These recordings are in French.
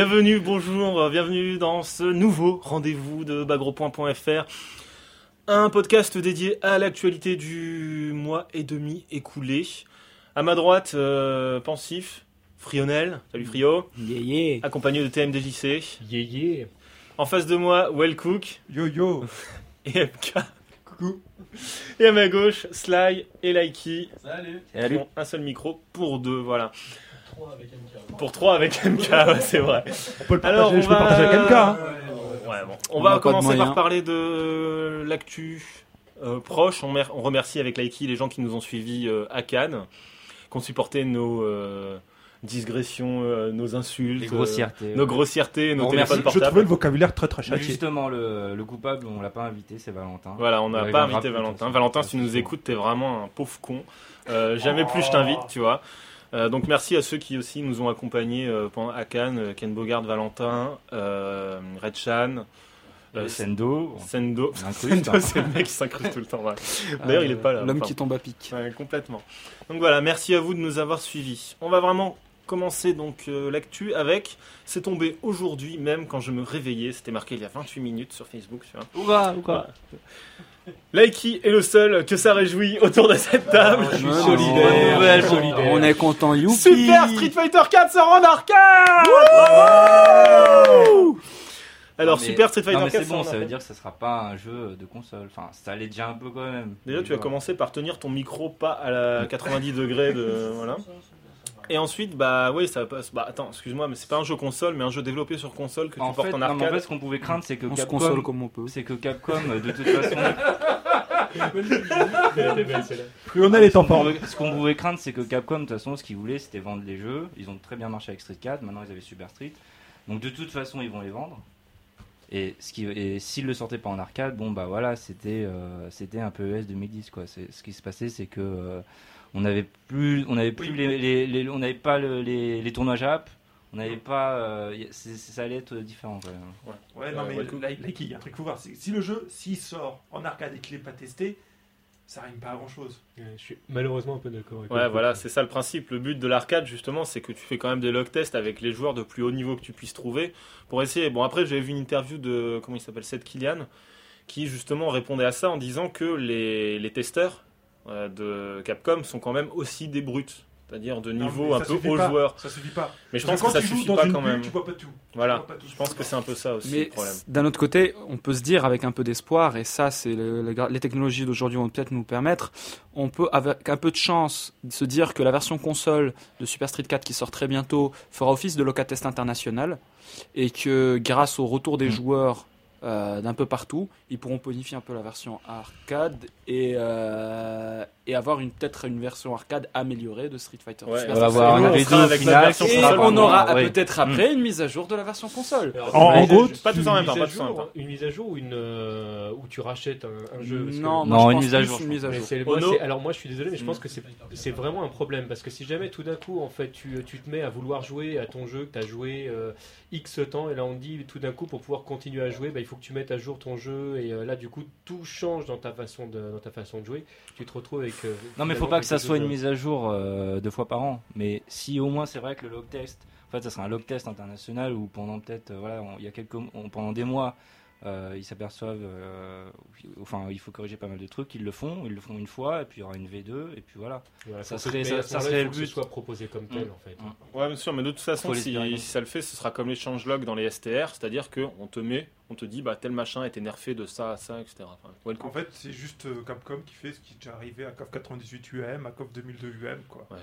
bienvenue, bonjour, bienvenue dans ce nouveau rendez-vous de bagro.fr. Un podcast dédié à l'actualité du mois et demi écoulé. À ma droite, euh, pensif, Frionel, salut Frio, Yeah, yeah. accompagné de TMDJC. Yeah, yeah. En face de moi, Wellcook Yo yo et MK. Coucou. Et à ma gauche, Sly et Likey. Salut. Ils ont un seul micro pour deux, voilà. Pour trois avec MK, ouais, c'est vrai. On peut le partager, Alors, on je peux va- partager avec MK. hein. Ouais, bon. On, On va de commencer par parler de l'actu euh, proche. On, mer- on remercie avec Likey les gens qui nous ont suivis euh, à Cannes, qui ont supporté nos euh, digressions, euh, nos insultes, Les grossièretés. euh, nos grossièretés, nos On téléphones remercie. Je portables. trouvais le vocabulaire très très châtié. justement, le, le coupable, on l'a pas invité, c'est Valentin. Voilà, on n'a pas invité Valentin. Valentin, si tu nous écoutes, t'es vraiment un pauvre con. Euh, jamais plus je t'invite, tu vois. Euh, donc merci à ceux qui aussi nous ont accompagnés euh, pendant à Cannes, euh, Ken Bogard, Valentin, euh, Red Chan, Euh, Sendo, Sendo. hein. c'est le mec qui s'incruste tout le temps. ouais. D'ailleurs, il est pas là. L'homme Enfin, qui tombe à pic. ouais, complètement. Donc voilà, merci à vous de nous avoir suivis. On va vraiment commencer donc euh, l'actu avec. C'est tombé aujourd'hui même quand je me réveillais. C'était marqué il y a 28 minutes sur Facebook. Tu vois. Ouah, ouah. Likey est le seul que ça réjouit autour de cette table. Je suis Non, solidaire. bonne nouvelle, solidaire. On est content, youpi. Super Street Fighter 4 sort en arcade Alors Non, mais- Super Street Non, Fighter mais 4 c'est bon, ça veut dire que ça sera pas un jeu de console. Enfin, ça allait déjà un peu quand même. Déjà tu as commencé par tenir ton micro pas à la 90 degrés de voilà. Et ensuite bah oui ça passe. Bah attends excuse-moi mais c'est pas un jeu console mais un jeu développé sur console que tu En portes fait, en non, mais en arcade. fait, ce qu'on pouvait craindre, c'est que On se console Capcom, comme on peut. c'est que Capcom, de toute façon, belle, celle-là. Lionel est en ce qu'on pouvait- ce qu'on pouvait craindre, c'est que Capcom, de toute façon, ce qu'ils voulaient, c'était vendre les jeux. Ils ont très bien marché avec Street 4. Maintenant, ils avaient Super Street. Donc, de toute façon, ils vont les vendre. Et ce qui, et s'ils le sortaient pas en arcade, bon bah voilà, c'était euh, c'était un peu ES 2010 quoi. C'est ce qui se passait, c'est que euh, on n'avait plus, on n'avait plus les, les- les- on n'avait pas le- les, les tournois Jap, on n'avait pas, euh, ça allait être différent. Quand même. Ouais, non, mais ouais, le- tout. là, là, il y a un truc faut voir. Si le jeu, s'il sort en arcade et qu'il n'est pas testé, ça rime pas à grand chose. Ouais, Je suis malheureusement un peu d'accord avec Ouais voilà c'est ça le principe. Le but de l'arcade justement c'est que tu fais quand même des log tests avec les joueurs de plus haut niveau que tu puisses trouver pour essayer. Bon après j'avais vu une interview de comment il s'appelle Seth Killian qui justement répondait à ça en disant que les, les testeurs de Capcom sont quand même aussi des brutes. C'est-à-dire de niveau un peu haut joueur. Ça suffit pas. Mais je Parce pense que, ça suffit pas quand bulle, même. Tu vois pas tout. Voilà, vois pas tout. je pense que c'est un peu ça aussi Mais le problème. d'un autre côté, on peut se dire avec un peu d'espoir, et ça, c'est le- le- les technologies d'aujourd'hui vont peut-être nous permettre, on peut avec un peu de chance se dire que la version console de Super Street 4 qui sort très bientôt fera office de local test international et que grâce au retour des Mm. joueurs euh, d'un peu partout, ils pourront bonifier un peu la version arcade et, euh, et avoir une peut-être une version arcade améliorée de Street Fighter. Ouais, on va avoir un on V2 sera au avec final, version Et console, on aura ouais. peut-être après une mise à jour de la version console. Alors, En- en gros, pas tous en même temps. Une mise à jour ou une euh, où tu rachètes un, un jeu parce que- Non, Non, une mise à jour, une mise à jour. moi, alors moi je suis désolé mais je pense Mm. que c'est c'est vraiment un problème parce que si jamais tout d'un coup en fait tu, tu te mets à vouloir jouer à ton jeu que tu as joué euh, X temps et là on dit tout d'un coup pour pouvoir continuer à jouer bah, il faut que tu mettes à jour ton jeu et euh, là du coup tout change dans ta façon de dans ta façon de jouer tu te retrouves avec euh, Non, mais faut finalement pas que ça soit une mise à jour euh, deux fois par an. Mais si au moins c'est vrai que le log test, en fait, ça sera un log test international où pendant peut-être, voilà, on- il y a quelques, on- pendant des mois, euh, ils s'aperçoivent, euh, enfin, il faut corriger pas mal de trucs. Ils le font, ils le font une fois, et puis il y aura une V2, et puis voilà. Voilà, ça que- serait- ça- serait le que but. ce soit proposé comme tel Mm. en fait Mm. Ouais, bien sûr, mais de toute façon, si, ça le fait, ce sera comme les changelog dans les STR, c'est-à-dire qu'on te met, on te dit, bah tel machin a été nerfé de ça à ça, etc. Enfin. En fait, c'est juste euh, Capcom qui fait ce qui est déjà arrivé à KOF 98 UM, à KOF 2002 UM, quoi. Ouais,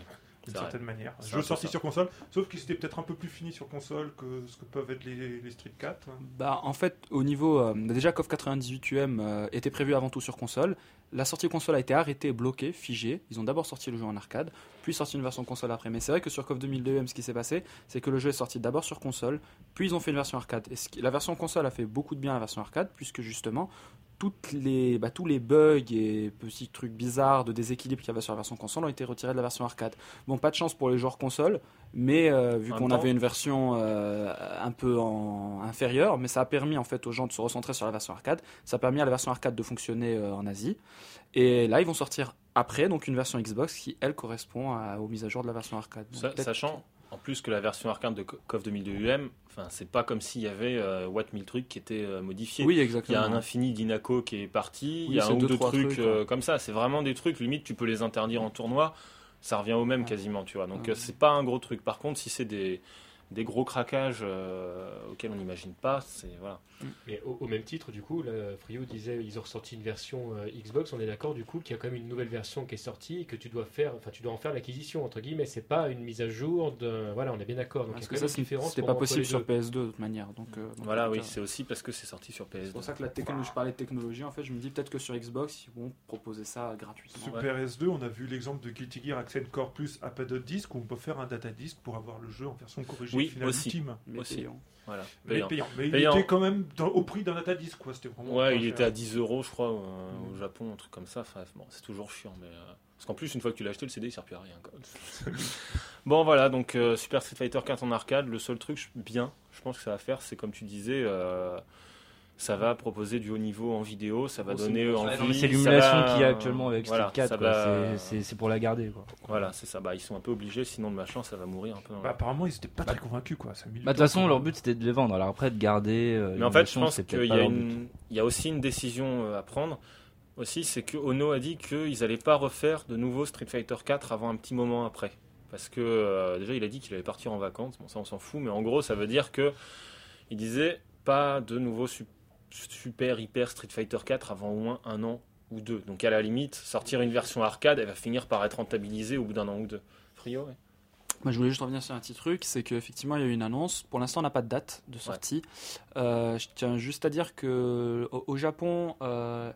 D'une certaine manière. Un Jeu sorti ça. sur console, sauf qu'il c'était peut-être un peu plus fini sur console que ce que peuvent être les, les Street 4. hein. Bah, en fait, au niveau. euh, déjà, KOF 98 UM euh, était prévu avant tout sur console. La sortie console a été arrêtée, bloquée, figée. Ils ont d'abord sorti le jeu en arcade, puis sorti une version console après. Mais c'est vrai que sur KOF 2002 UM, ce qui s'est passé, c'est que le jeu est sorti d'abord sur console, puis ils ont fait une version arcade. Et ce qui- la version console a fait beaucoup de bien à la version arcade, puisque justement, toutes les, bah, tous les bugs et petits trucs bizarres de déséquilibre qu'il y avait sur la version console ont été retirés de la version arcade. Bon, pas de chance pour les joueurs console, mais euh, vu qu'on avait une version euh, un peu en inférieure, mais ça a permis en fait aux gens de se recentrer sur la version arcade. Ça a permis à la version arcade de fonctionner euh, en Asie. Et là, ils vont sortir après, donc une version Xbox qui elle correspond à- aux mises à jour de la version arcade. Donc, Sachant en plus que la version arcade de KOF 2002 UM, enfin c'est pas comme s'il y avait euh, Watt 1000 trucs qui étaient euh, modifiés. Oui, Il y exactement. a un infini d'Inaco qui est parti, il Oui, y a un ou deux, trucs trucs, euh, comme ça. C'est vraiment des trucs, limite tu peux les interdire en tournoi, ça revient au même quasiment, tu vois. Donc c'est pas un gros truc. Par contre, si c'est des, des gros craquages euh, auxquels on n'imagine pas, c'est voilà. Mais au, au même titre, du coup, là, Frio disait ils ont ressorti une version euh, Xbox. On est d'accord, du coup, qu'il y a quand même une nouvelle version qui est sortie et que tu dois faire, enfin, tu dois en faire l'acquisition entre guillemets. C'est pas une mise à jour de, voilà, on est bien d'accord. Donc, Parce que ça, c'était pas possible sur deux. PS2 de toute manière. Donc, euh, donc, Voilà, oui, c'est aussi parce que c'est sorti sur PS2. C'est pour ça que la technologie, je parlais de technologie, en fait, je me dis peut-être que sur Xbox, ils vont proposer ça gratuitement. Super S2, on a vu l'exemple de Guilty Gear Accent Core Plus Appended Disc où on peut faire un data disc pour avoir le jeu en version corrigée Oui, aussi. ultime. Mais aussi. payant. Voilà. Mais Payant. payant. Mais Payant. il était quand même dans- au prix d'un data disc, quoi. C'était vraiment. Ouais, il cher. était à 10 euros, je crois, euh, au Japon, un truc comme ça. Enfin, bon, c'est toujours chiant, mais euh, parce qu'en plus, une fois que tu l'as acheté, le CD il sert plus à rien. quoi. bon, voilà, donc euh, Super Street Fighter 4 en arcade. Le seul truc je- bien, je pense que ça va faire, c'est comme tu disais. euh, ça va proposer du haut niveau en vidéo, ça va c'est donner envie. C'est l'émulation va- qu'il y a actuellement avec voilà, Street 4. ça quoi. va- C'est- pour la garder. Quoi. Voilà, c'est ça. Bah, ils sont un peu obligés, sinon le machin, ça va mourir un peu. Dans Bah, apparemment, ils étaient pas très convaincus, quoi. Bah, de toute façon, leur but c'était de les vendre. Alors après, de garder. euh, Mais en fait, je pense qu'il y, a une- y aussi une décision euh, à prendre. Aussi, c'est que Ono a dit qu'ils n'allaient pas refaire de nouveau Street Fighter 4 avant un petit moment après. Parce que euh, déjà, il a dit qu'il allait partir en vacances. Bon, ça, on s'en fout. Mais en gros, ça veut dire que il disait pas de nouveau su- super hyper Street Fighter 4 avant au moins un an ou deux. Donc à la limite, sortir une version arcade, elle va finir par être rentabilisée au bout d'un an ou deux. Frio, ouais. Moi, je voulais juste revenir sur un petit truc, c'est qu'effectivement, il y a eu une annonce. Pour l'instant, on n'a pas de date de sortie. Euh, je tiens juste à dire que au, au Japon, euh,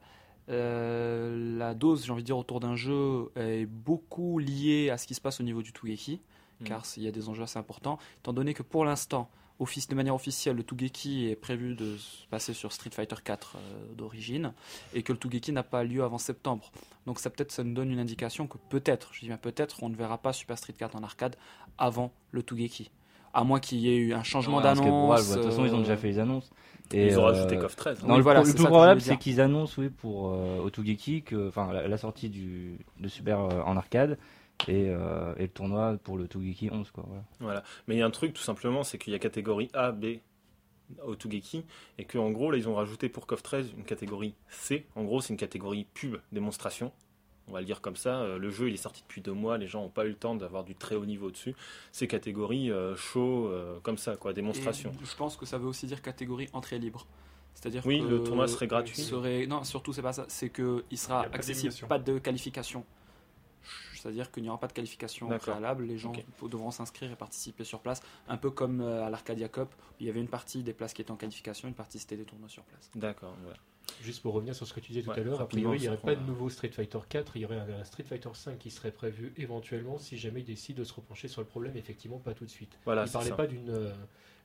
euh, la dose, j'ai envie de dire, autour d'un jeu est beaucoup liée à ce qui se passe au niveau du Tougeki, Mhm. car il y a des enjeux assez importants. Étant donné que pour l'instant, office, de manière officielle, le Tougeki est prévu de se passer sur Street Fighter 4 euh, d'origine, et que le Tougeki n'a pas lieu avant septembre. Donc ça peut-être ça nous donne une indication que peut-être, je dis bien peut-être, on ne verra pas Super Street 4 en arcade avant le Tougeki. À moins qu'il y ait eu un changement Non, probable, d'annonce. De toute façon, ils ont déjà euh, fait les annonces. Et, Ils ont euh, rajouté KOF 13. Non, Oui, le, voilà, le plus probable, c'est qu'ils annoncent, oui, pour euh, Otugeki, que, enfin, la, la sortie du, de Super euh, en arcade et, euh, et le tournoi pour le Tugeki 11, quoi. Voilà. Voilà. Mais il y a un truc tout simplement, c'est qu'il y a catégorie A, B au Tougeki, et qu'en gros, là, ils ont rajouté pour KOF 13 une catégorie C. En gros, c'est une catégorie pub, démonstration. On va le dire comme ça. Euh, Le jeu, il est sorti depuis deux mois, les gens n'ont pas eu le temps d'avoir du très haut niveau dessus. C'est catégorie euh, show, euh, comme ça, quoi, démonstration. Et je pense que ça veut aussi dire catégorie entrée libre. C'est-à-dire Oui, que le tournoi serait gratuit. serait- Non, surtout c'est pas ça. C'est que il Il sera accessible, pas de qualification. C'est-à-dire qu'il n'y aura pas de qualification préalable. Les gens devront s'inscrire et participer sur place, un peu comme euh, à l'Arcadia Cup. où Il y avait une partie des places qui étaient en qualification, une partie c'était des tournois sur place. D'accord. voilà. Juste pour revenir sur ce que tu disais tout Ouais, à l'heure, a priori, il n'y aurait pas de nouveau Street Fighter 4, il y aurait un, un Street Fighter 5 qui serait prévu éventuellement si jamais il décide de se repencher sur le problème, effectivement pas tout de suite. Voilà, il c'est parlait ça. pas d'une euh, d'une-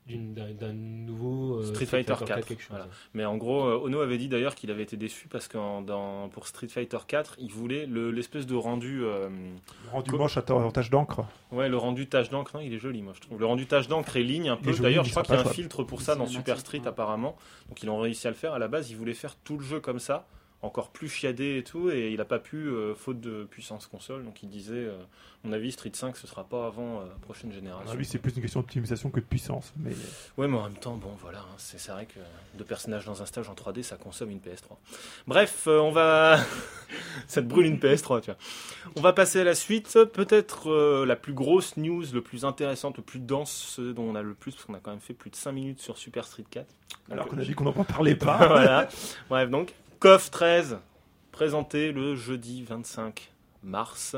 d'un d'un nouveau euh, Street Fighter 4, quelque chose. voilà. Mais en gros, euh, Ono avait dit d'ailleurs qu'il avait été déçu parce que en- dans, pour Street Fighter 4, il voulait le- l'espèce de rendu. euh, Le rendu Co- moche à ta- en tâche d'encre. Ouais, le rendu tache d'encre, non, il est joli, moi je trouve. Le rendu tache d'encre et ligne un peu. joli, D'ailleurs, je crois il qu'il y a un filtre pour ça dans Super Street apparemment. Donc ils ont réussi à le faire. À la base, ils voulaient faire tout le jeu comme ça, encore plus chiadé et tout, et il a pas pu euh, faute de puissance console. Donc il disait, euh, à mon avis, Street 5 ce sera pas avant euh, la prochaine génération. Ah oui, c'est plus une question d'optimisation que de puissance. Mais Ouais, mais en même temps, bon, voilà, hein, c'est vrai que deux personnages dans un stage en 3D, ça consomme une PS3. Bref, euh, on va. ça te brûle une PS3, tu vois. On va passer à la suite. Peut-être euh, la plus grosse news, le plus intéressante, le plus dense, ce dont on a le plus, parce qu'on a quand même fait plus de 5 minutes sur Super Street 4. alors qu'on a dit qu'on n'en parlait pas. voilà. Bref, donc, KOF 13, présenté le jeudi 25 mars.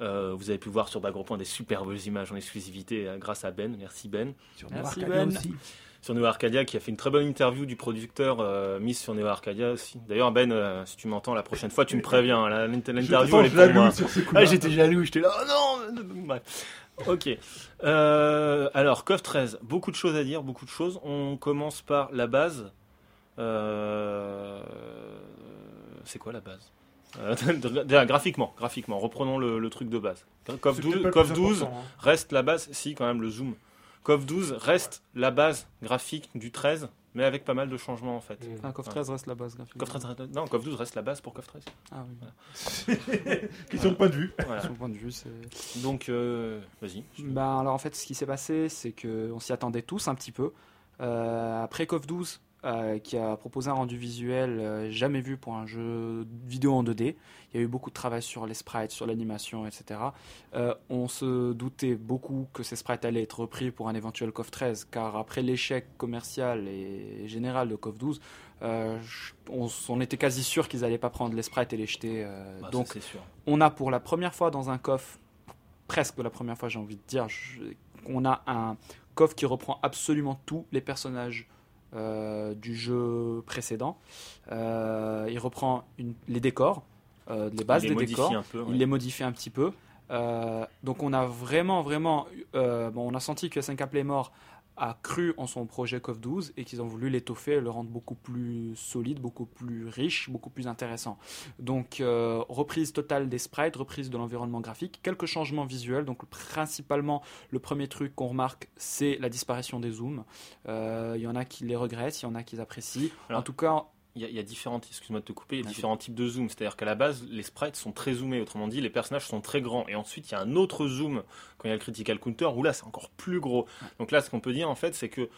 Euh, vous avez pu voir sur Bagro des superbes images en exclusivité euh, grâce à Ben. Merci Ben Sur Merci, Arcadia Ben. aussi. sur Neo Arcadia qui a fait une très bonne interview du producteur euh, mise sur Neo Arcadia aussi. D'ailleurs Ben, euh, si tu m'entends la prochaine fois, tu me préviens. La- L'interview elle est pour moi. Ah, j'étais jaloux, j'étais là. Oh non Bref. Ok. Euh, alors, KOF 13, beaucoup de choses à dire, beaucoup de choses. On commence par la base. Euh, C'est quoi la base Euh, déjà, graphiquement, graphiquement, reprenons le, le truc de base. C'est 12, peut-être pas le KOF plus 12 important, hein. reste la base, si quand même le zoom. KOF 12 reste la base graphique du 13, mais avec pas mal de changements en fait. Enfin, KOF 13 reste la base graphique. KOF 13, non, KOF 12 reste la base pour KOF 13. Ah oui. Question de point de vue. Voilà. Son point de vue, c'est. Donc, euh, vas-y. Ben, alors en fait, ce qui s'est passé, c'est qu'on s'y attendait tous un petit peu. Euh, après KOF 12, euh, qui a proposé un rendu visuel euh, jamais vu pour un jeu vidéo en 2D, il y a eu beaucoup de travail sur les sprites, sur l'animation, etc. Euh, on se doutait beaucoup que ces sprites allaient être repris pour un éventuel KOF 13, car après l'échec commercial et général de KOF 12, euh, je- on, on était quasi sûr qu'ils n'allaient pas prendre les sprites et les jeter. Bah, donc ça, c'est sûr. on a pour la première fois dans un coffre, presque la première fois j'ai envie de dire, je- on a un coffre qui reprend absolument tous les personnages du jeu précédent. Euh, il reprend une- les décors, euh, les bases Il les des décors, un peu. il les modifie un petit peu. Euh, donc on a vraiment, vraiment, euh, bon, on a senti que SNK Playmore a cru en son projet CoF 12 et qu'ils ont voulu l'étoffer et le rendre beaucoup plus solide, beaucoup plus riche, beaucoup plus intéressant. Donc euh, reprise totale des sprites, reprise de l'environnement graphique, quelques changements visuels. Donc principalement le premier truc qu'on remarque, c'est la disparition des zooms. Euh, Il y en a qui les regrettent, il y en a qui les apprécient. Alors, en tout cas, Il y, a, il y a différents, excuse-moi de te couper, il y a Vas-y. différents types de zoom. C'est-à-dire qu'à la base, les sprites sont très zoomés. Autrement dit, les personnages sont très grands. Et ensuite, il y a un autre zoom quand il y a le critical counter où là, c'est encore plus gros. Donc là, ce qu'on peut dire en fait, c'est que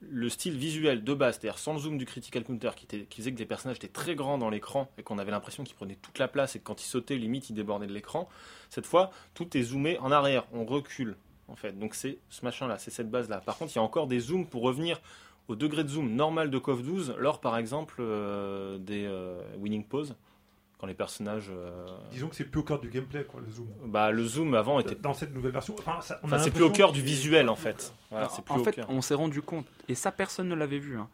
le style visuel de base, c'est-à-dire sans le zoom du critical counter, qui, était, qui faisait que des personnages étaient très grands dans l'écran et qu'on avait l'impression qu'ils prenaient toute la place et que quand ils sautaient, limite, ils débordaient de l'écran. Cette fois, tout est zoomé en arrière. On recule en fait. Donc c'est ce machin-là, c'est cette base-là. Par contre, il y a encore des zooms pour revenir au degré de zoom normal de KOF 12 lors par exemple euh, des euh, winning poses quand les personnages euh, Disons que c'est plus au cœur du gameplay, quoi, le zoom. bah le zoom avant était Dans cette nouvelle version, enfin, ça- on a enfin, c'est plus au cœur du visuel en fait voilà, Alors, c'est plus en au fait, cœur. on s'est rendu compte, et ça personne ne l'avait vu, hein,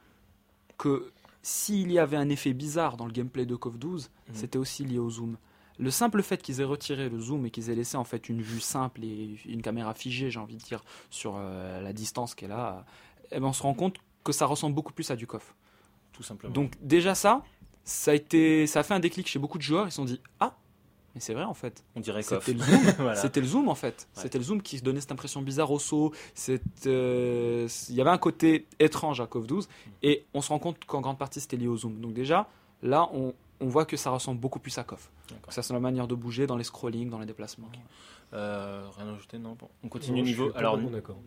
que s'il y avait un effet bizarre dans le gameplay de KOF 12, Mhm. c'était aussi lié au zoom. Le simple fait qu'ils aient retiré le zoom et qu'ils aient laissé en fait une vue simple et une caméra figée, j'ai envie de dire, sur euh, la distance qui est là, eh ben, on se rend compte que ça ressemble beaucoup plus à du KOF. tout simplement Donc déjà ça, ça a, été, ça a fait un déclic chez beaucoup de joueurs, ils se sont dit « Ah, mais c'est vrai en fait ». on dirait KOF C'était le zoom. Voilà. C'était le zoom en fait. Ouais. C'était le zoom qui donnait cette impression bizarre au saut. Euh, Il y avait un côté étrange à KOF 12 et on se rend compte qu'en grande partie c'était lié au zoom. Donc déjà, là, on, on voit que ça ressemble beaucoup plus à KOF. Ça c'est la manière de bouger dans les scrollings, dans les déplacements. Euh, rien à ajouter non bon. on continue Non, niveau alors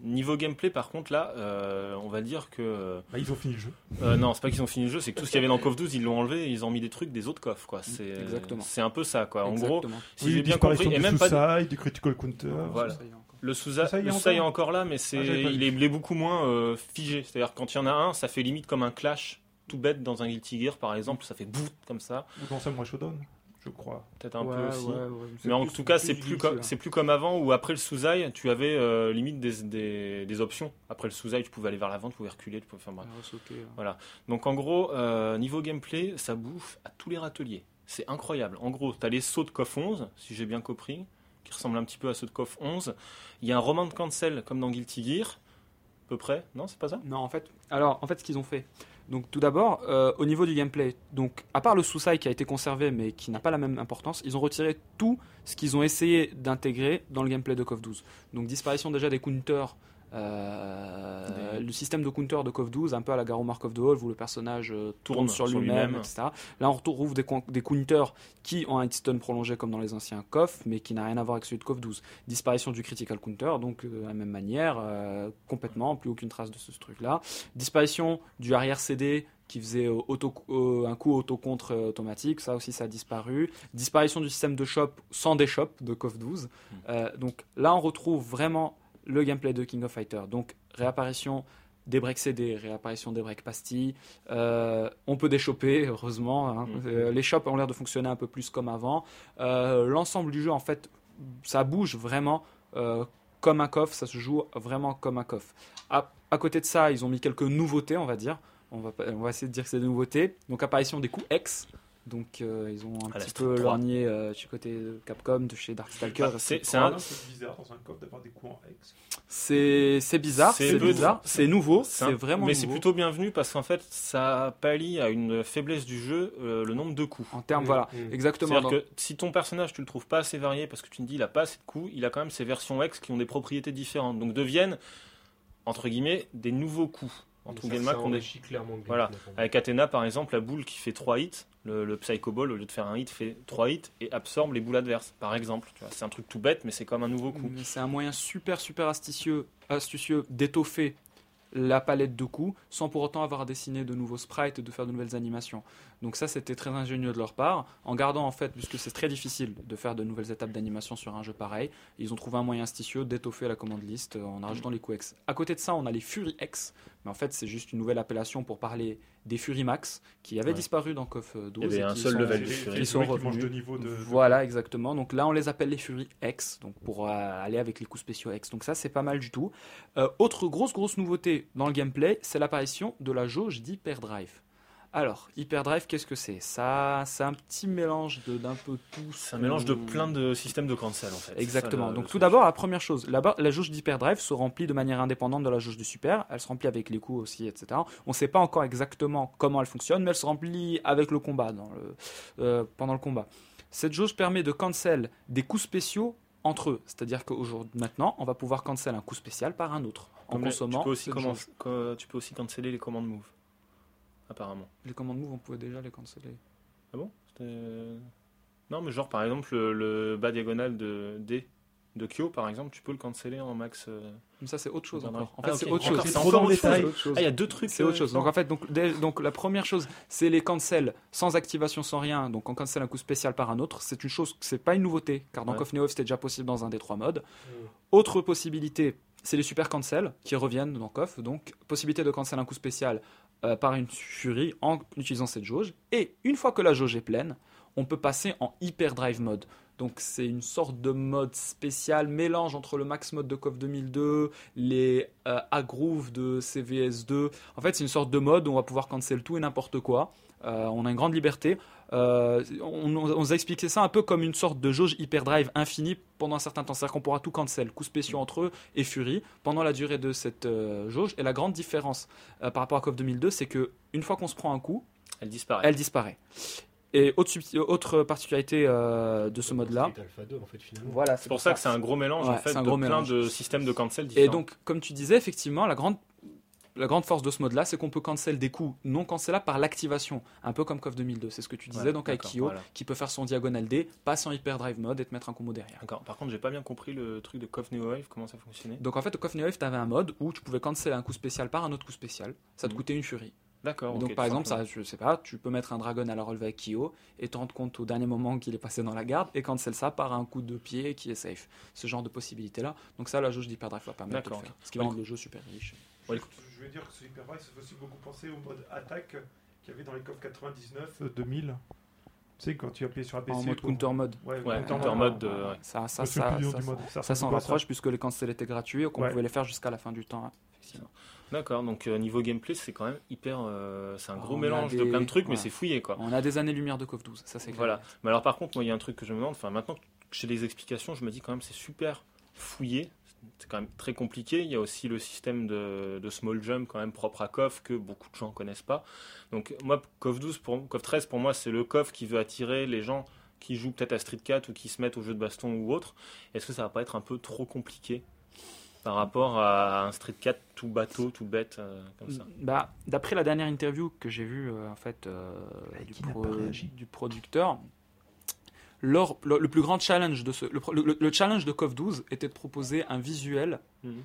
niveau gameplay par contre là euh, on va dire que Bah, ils ont fini le jeu. Euh, non, c'est pas qu'ils ont fini le jeu, c'est que tout ce qu'il y avait dans KOF 12, ils l'ont enlevé et ils ont mis des trucs des autres KOF, quoi. C'est Exactement. C'est un peu ça, quoi. En gros, si j'ai bien compris, et même pas. de- du critical counter. Voilà. Le Sousa, Ça y est le Sousa est encore là, mais c'est, Ah, il, est, il est beaucoup moins euh, figé. C'est-à-dire quand il y en a un, ça fait limite comme un clash tout bête dans un Guilty Gear, par exemple, ça fait bout comme ça, Ou dans Samurai Shodown, je crois. peut-être un Ouais, peu aussi. ouais, ouais, c'est Mais en plus- tout cas, c'est plus, comme, c'est plus comme avant où après le Suzai, tu avais euh, limite des, des, des options. Après le Suzai, tu pouvais aller vers l'avant, tu pouvais reculer, tu pouvais faire bref. Sauter, ouais. Donc en gros, euh, niveau gameplay, ça bouffe à tous les râteliers. C'est incroyable. En gros, tu as les sauts de KOF 11, si j'ai bien compris, qui ressemblent un petit peu à ceux de KOF 11. Il y a un roman de cancel comme dans Guilty Gear, à peu près. Non, c'est pas ça? Non, en fait, alors, en fait, ce qu'ils ont fait. Donc, tout d'abord, euh, au niveau du gameplay, donc, à part le Susai qui a été conservé mais qui n'a pas la même importance, ils ont retiré tout ce qu'ils ont essayé d'intégrer dans le gameplay de KOF 12. Donc, disparition déjà des counters. Euh, Des- Le système de counter de KOF 12, un peu à la Garo Mark of the Hall, où le personnage euh, tourne, Tourne sur sur lui-même, etc. Là, on retrouve des, coun- des counters qui ont un hitstone prolongé comme dans les anciens KOF, mais qui n'a rien à voir avec celui de KOF 12. Disparition du critical counter, donc euh, de la même manière, complètement, plus aucune trace de ce truc-là. Disparition du arrière CD qui faisait auto, un coup auto-contre automatique, ça aussi ça a disparu. Disparition du système de shop sans des shops de KOF 12. Euh, donc là on retrouve vraiment le gameplay de King of Fighter. Donc réapparition des breaks CD, réapparition des breaks pastilles. Euh, on peut déchoper, heureusement. hein. Mhm. Euh, les shops ont l'air de fonctionner un peu plus comme avant. Euh, L'ensemble du jeu, en fait, ça bouge vraiment euh, comme un coff, ça se joue vraiment comme un coff. À, à côté de ça, ils ont mis quelques nouveautés, on va dire. On va, on va essayer de dire que c'est des nouveautés. Donc apparition des coups X. Donc euh, ils ont un Ah, petit peu 3. lorgné euh, du côté de Capcom, de chez Darkstalker. Bah, c'est- Street c'est 3. un- C'est bizarre dans un coffre d'avoir des coups en X. C'est c'est bizarre, C'est bizarre, c'est nouveau, C'est vraiment Mais c'est plutôt bienvenu parce qu'en fait, ça pallie à une faiblesse du jeu, euh, le nombre de coups. En termes, Mm, voilà, mm. exactement. C'est-à-dire que si ton personnage, tu le trouves pas assez varié parce que tu te dis il a pas assez de coups, il a quand même ses versions X qui ont des propriétés différentes. Donc deviennent, entre guillemets, des nouveaux coups. En tout Ça, Game Mac, ça on est clairement Voilà. Avec Athena, par exemple, la boule qui fait 3 hits, le, le Psycho Ball, au lieu de faire un hit, fait 3 hits et absorbe les boules adverses, par exemple. Tu vois, C'est un truc tout bête, mais c'est comme un nouveau coup. Mais C'est un moyen super super astucieux, astucieux d'étoffer la palette de coups sans pour autant avoir à dessiner de nouveaux sprites et de faire de nouvelles animations. Donc ça c'était très ingénieux de leur part, en gardant en fait, puisque c'est très difficile de faire de nouvelles étapes d'animation sur un jeu pareil, ils ont trouvé un moyen astucieux d'étoffer la commande liste euh, en rajoutant les coups X. À côté de ça on a les Fury X, mais en fait c'est juste une nouvelle appellation pour parler des Fury Max qui avaient Ouais. disparu dans KOF 12. Il y avait et un qui seul sont- level de Fury. Ils sont revenus. de niveau de. de- Voilà, exactement. Donc là, on les appelle les Fury X, donc pour euh, aller avec les coups spéciaux X. Donc ça, c'est pas mal du tout. Euh, autre grosse, grosse nouveauté dans le gameplay, c'est l'apparition de la jauge d'Hyperdrive. Alors, Hyperdrive, qu'est-ce que c'est? Ça, c'est un petit mélange de- d'un peu tout. C'est un mélange de plein de systèmes de cancel, en fait. Exactement. ça, le- Donc le tout d'abord, la première chose, là-bas, la jauge d'hyperdrive se remplit de manière indépendante de la jauge du super. Elle se remplit avec les coups aussi, etc. On ne sait pas encore exactement comment elle fonctionne, mais elle se remplit avec le combat, dans le, euh, pendant le combat. Cette jauge permet de cancel des coups spéciaux entre eux. C'est-à-dire qu'aujourd'hui, maintenant, on va pouvoir cancel un coup spécial par un autre en Comme consommant. Tu peux, aussi tu peux aussi canceller les commandes move. Apparemment. Les commandes move, on pouvait déjà les canceller. Ah bon? C'était- Non, mais genre par exemple le, le bas diagonal de D de Kyo, par exemple, tu peux le canceller en max. euh, Mais ça, c'est autre chose encore. En fait, Ah, c'est autre chose. c'est encore autre chose. Ah, il y a deux trucs. C'est euh, autre chose. Donc en fait, donc, donc la première chose, c'est les cancels sans activation, sans rien. Donc on cancel un coup spécial par un autre. C'est une chose, c'est pas une nouveauté, car dans Ouais. KOF Neo c'était déjà possible dans un des trois modes. Mm. Autre possibilité, c'est les super cancels qui reviennent dans KOF. Donc possibilité de cancel un coup spécial euh, par une furie en utilisant cette jauge. Et une fois que la jauge est pleine, on peut passer en hyperdrive mode. Donc c'est une sorte de mode spécial, mélange entre le max mode de KOF 2002, les euh, agroove de CVS2. En fait, c'est une sorte de mode où on va pouvoir cancel tout et n'importe quoi. Euh, on a une grande liberté. Euh, on, on vous a expliqué ça un peu comme une sorte de jauge hyperdrive infinie pendant un certain temps. C'est-à-dire qu'on pourra tout cancel, coups spéciaux entre eux et Fury pendant la durée de cette euh, jauge. Et la grande différence euh, par rapport à KOF 2002, c'est que une fois qu'on se prend un coup, Elle disparaît. elle disparaît. Et autre, particularité euh, de ce mode-là, C'est Alpha 2 en fait finalement. voilà, C'est pour ça que c'est un gros mélange en fait de gros plein mélange. de systèmes de cancel différents. Et donc, comme tu disais, effectivement, la grande, la grande force de ce mode-là, c'est qu'on peut cancel des coups non cancellables par l'activation, un peu comme KOF 2002. C'est ce que tu disais Ouais, donc avec d'accord, Kyo, voilà. qui peut faire son diagonal D, passe en hyperdrive mode et te mettre un combo derrière. D'accord. Par contre, j'ai pas bien compris le truc de KOF Neo Wave, comment ça fonctionnait? Donc en fait, au KOF Neo Wave, tu avais un mode où tu pouvais cancel un coup spécial par un autre coup spécial. Ça te Mhm. coûtait une furie. D'accord. donc par exemple, ça, je sais pas, tu peux mettre un dragon à la relever avec Kyo et te rendre compte au dernier moment qu'il est passé dans la garde et cancel ça par un coup de pied qui est safe. Ce genre de possibilité-là. Donc ça, la jauge d'hyperdrive va permettre de le faire. Ce qui va rendre le jeu super riche. Ouais, Je vais dire que ce Hyperdrive, ça fait aussi beaucoup penser au mode attaque qu'il y avait dans les COF 99, euh, 2000. Tu sais, quand tu appuyais sur ABC. En mode pour- counter mode. Ouais, Ouais, counter counter mode de- ouais. Ça, Ça, ça, ça, ça, mode. s'en rapproche puisque les cancels étaient gratuits et qu'on Ouais. pouvait les faire jusqu'à la fin du temps. hein, effectivement. D'accord. Donc euh, niveau gameplay, c'est quand même hyper. euh, c'est un gros On mélange de plein de trucs, mais c'est fouillé quoi. On a des années-lumière de KOF 12, ça c'est clair. Voilà. Mais alors par contre, moi, il y a un truc que je me demande. Enfin, maintenant que j'ai des explications, je me dis quand même c'est super fouillé. C'est quand même très compliqué. Il y a aussi le système de, de small jump quand même propre à KOF que beaucoup de gens connaissent pas. Donc moi, KOF 12, pour, KOF 13 pour moi, c'est le KOF qui veut attirer les gens qui jouent peut-être à Street 4 ou qui se mettent au jeu de baston ou autre. Est-ce que ça va pas être un peu trop compliqué? Par rapport à un Street 4 tout bateau, tout bête euh, comme ça Bah, D'après la dernière interview que j'ai vue euh, en fait, euh, du, pro- producteur, leur- le, le plus grand challenge de ce, le, pro- le- le challenge de KOF 12 était de proposer un visuel Mhm.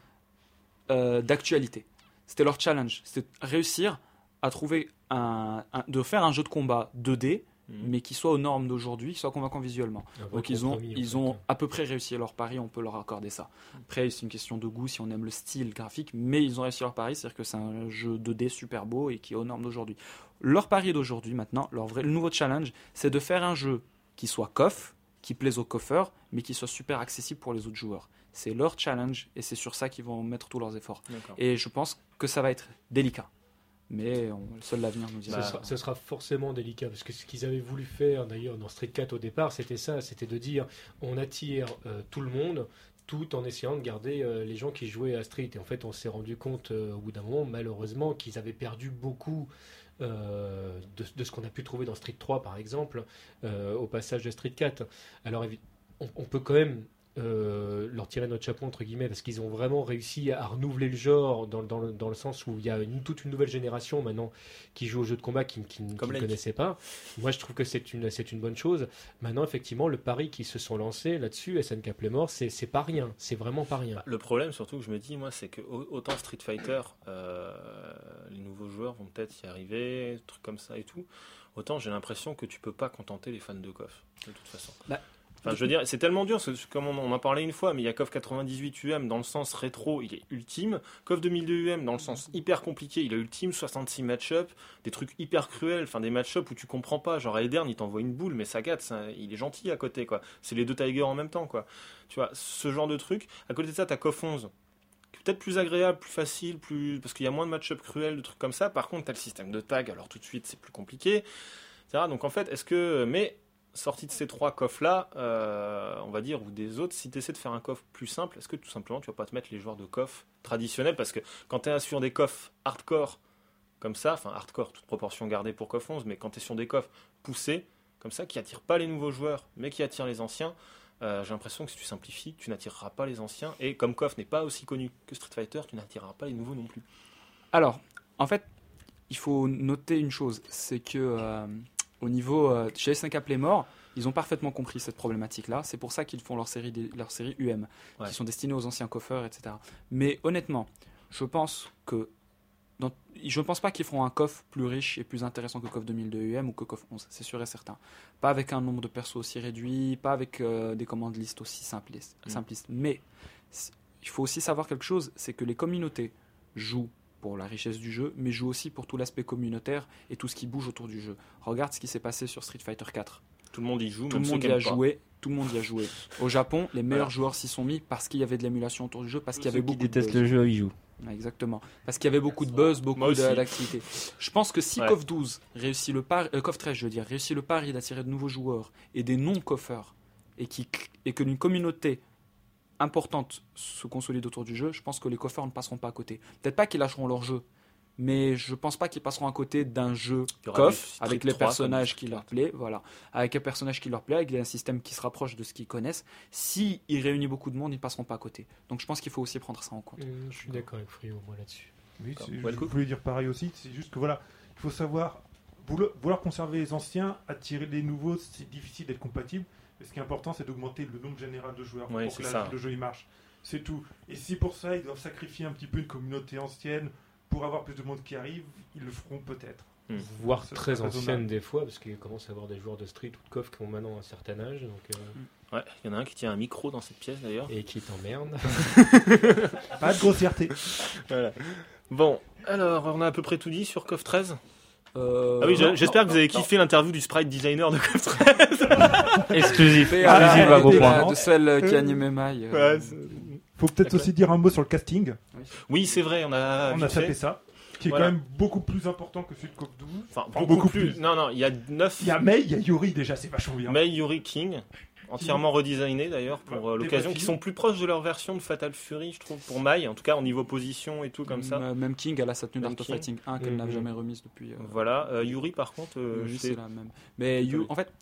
euh, d'actualité. C'était leur challenge, c'était réussir à trouver un, un- de faire un jeu de combat 2D, Mhm. mais qui soit aux normes d'aujourd'hui, qui soit convaincant visuellement. Donc ils ont, ils ont à peu près réussi leur pari, on peut leur accorder ça. Après, c'est une question de goût si on aime le style graphique, mais ils ont réussi leur pari, c'est-à-dire que c'est un jeu 2D super beau et qui est aux normes d'aujourd'hui. Leur pari d'aujourd'hui, maintenant, leur vrai, le nouveau challenge, c'est de faire un jeu qui soit coff, qui plaise aux coffeurs, mais qui soit super accessible pour les autres joueurs. C'est leur challenge et c'est sur ça qu'ils vont mettre tous leurs efforts. Et je pense que ça va être délicat. Mais on, seul l'avenir nous dira. Ce, sera, ce sera forcément délicat parce que ce qu'ils avaient voulu faire d'ailleurs dans Street 4 au départ, c'était ça, c'était de dire on attire euh, tout le monde tout en essayant de garder euh, les gens qui jouaient à Street. Et en fait, on s'est rendu compte euh, au bout d'un moment, malheureusement, qu'ils avaient perdu beaucoup de, de ce qu'on a pu trouver dans Street 3, par exemple, au passage de Street 4. Alors, on peut quand même euh, leur tirer notre chapeau, entre guillemets, parce qu'ils ont vraiment réussi à renouveler le genre dans, dans le, dans le sens où il y a une, toute une nouvelle génération maintenant qui joue aux jeux de combat qui, qui, qui Comme ne connaissait pas. Moi, je trouve que c'est une, c'est une bonne chose. Maintenant, effectivement, le pari qu'ils se sont lancés là-dessus, SNK Playmore, c'est c'est pas rien. C'est vraiment pas rien. Le problème surtout que je me dis, moi, c'est que au- autant Street Fighter, euh, les nouveaux joueurs vont peut-être y arriver, trucs comme ça et tout. Autant j'ai l'impression que tu peux pas contenter les fans de KOF, de toute façon. Bah, Enfin, je veux dire, c'est tellement dur, comme on en parlé une fois, mais il y a KOF 98 UM dans le sens rétro, il est ultime. KOF 2002 UM dans le sens hyper compliqué, il est ultime, 66 match-up, des trucs hyper cruels, enfin des match-up où tu comprends pas. Genre Eldern, il t'envoie une boule, mais Sagat, ça- il est gentil à côté, quoi. C'est les deux Tigers en même temps, quoi. Tu vois, ce genre de truc. À côté de ça, t'as KOF 11, qui est peut-être plus agréable, plus facile, plus parce qu'il y a moins de match-up cruels, de trucs comme ça. Par contre, t'as le système de tag, alors tout de suite, c'est plus compliqué. Donc en fait, est-ce que. Mais sorti de ces trois coffres là, on va dire, ou des autres, si tu essaies de faire un coffre plus simple, est-ce que tout simplement tu vas pas te mettre les joueurs de coffre traditionnels? Parce que quand tu es sur des coffres hardcore comme ça, enfin hardcore, toute proportion gardée pour coffre 11, mais quand tu es sur des coffres poussés comme ça, qui attirent pas les nouveaux joueurs, mais qui attirent les anciens, euh, j'ai l'impression que si tu simplifies, tu n'attireras pas les anciens. Et comme KOF n'est pas aussi connu que Street Fighter, tu n'attireras pas les nouveaux non plus. Alors, en fait, il faut noter une chose, c'est que euh, au niveau euh, chez SNK Playmore, ils ont parfaitement compris cette problématique-là. C'est pour ça qu'ils font leur série, des- leur série UM, Ouais. qui sont destinés aux anciens coffeurs, etc. Mais honnêtement, je pense que dans- je ne pense pas qu'ils feront un coffre plus riche et plus intéressant que CoF 2002 UM ou que CoF 11, c'est sûr et certain. Pas avec un nombre de persos aussi réduit, pas avec euh, des commandes listes aussi simplistes. Mm. simplistes. Mais il faut aussi savoir quelque chose, c'est que les communautés jouent pour la richesse du jeu, mais jouent aussi pour tout l'aspect communautaire et tout ce qui bouge autour du jeu. Regarde ce qui s'est passé sur Street Fighter 4. Tout le monde y joue, Tout le monde qui y a pas. joué. Tout le monde y a joué. Au Japon, les meilleurs Voilà. joueurs s'y sont mis parce qu'il y avait de l'émulation autour du jeu, parce qu'il y Ceux avait qui beaucoup de détestent buzz. le jeu, ils jouent. Ouais, Exactement. Parce qu'il y avait beaucoup de buzz, beaucoup de- d'activité. Je pense que si Ouais. KOF 12 réussit le pari, euh, KOF 13, je veux dire, réussit le pari d'attirer de nouveaux joueurs et des non-coffeurs et, qui, et que une communauté importante se consolide autour du jeu, je pense que les coffeurs ne passeront pas à côté. Peut-être pas qu'ils lâcheront leur jeu, mais je pense pas qu'ils passeront à côté d'un jeu coff avec les 3 comme personnages qui leur 4. plaît, voilà, avec un personnage qui leur plaît, avec un système qui se rapproche de ce qu'ils connaissent. Si il réunit beaucoup de monde, ils passeront pas à côté. Donc je pense qu'il faut aussi prendre ça en compte. Hum, Je suis d'accord avec Frio, moi là-dessus. Oui, je voulais dire pareil aussi. C'est juste que voilà, il faut savoir vouloir conserver les anciens, attirer les nouveaux, c'est difficile d'être compatible. Mais ce qui est important, c'est d'augmenter le nombre général de joueurs Oui, pour que la- le jeu il marche. C'est tout. Et si pour ça ils doivent sacrifier un petit peu une communauté ancienne pour avoir plus de monde qui arrive, ils le feront peut-être. Voire Ça très ancienne des fois, parce qu'il commence à avoir des joueurs de Street ou de KOF qui ont maintenant un certain âge, donc, euh, Ouais, il y en a un qui tient un micro dans cette pièce d'ailleurs. et qui t'emmerdent. Pas de grossièreté. Voilà. Bon, alors on a à peu près tout dit sur KOF 13. Euh, Ah oui, non, j'espère non, que vous avez non, kiffé l'interview du sprite designer de KOF 13. Exclusif. Exclusif euh, à gros de, point. de celle qui anime Mai. euh, Ouais, Faut peut-être aussi dire un mot sur le casting. oui, c'est vrai, on a, On a fait. tapé ça, qui est Voilà. quand même beaucoup plus important que celui de COP 12. Enfin, Enfin, beaucoup, beaucoup plus. plus. Non, non, il y a 9. Il y a Mei, il y a Yuri déjà, c'est vachement bien. Mei Yuri King, entièrement redesigné d'ailleurs pour Ouais, euh, l'occasion, qui sont plus proches de leur version de Fatal Fury, je trouve, pour Mai, en tout cas au niveau position et tout comme ça. M- Même King, elle a sa tenue d'Art of. Fighting 1 qu'elle n'a Mhm. jamais remise depuis. euh, Voilà, Euh, Yuri par contre, euh, je c'est sais- la même. Mais Yu- en fait,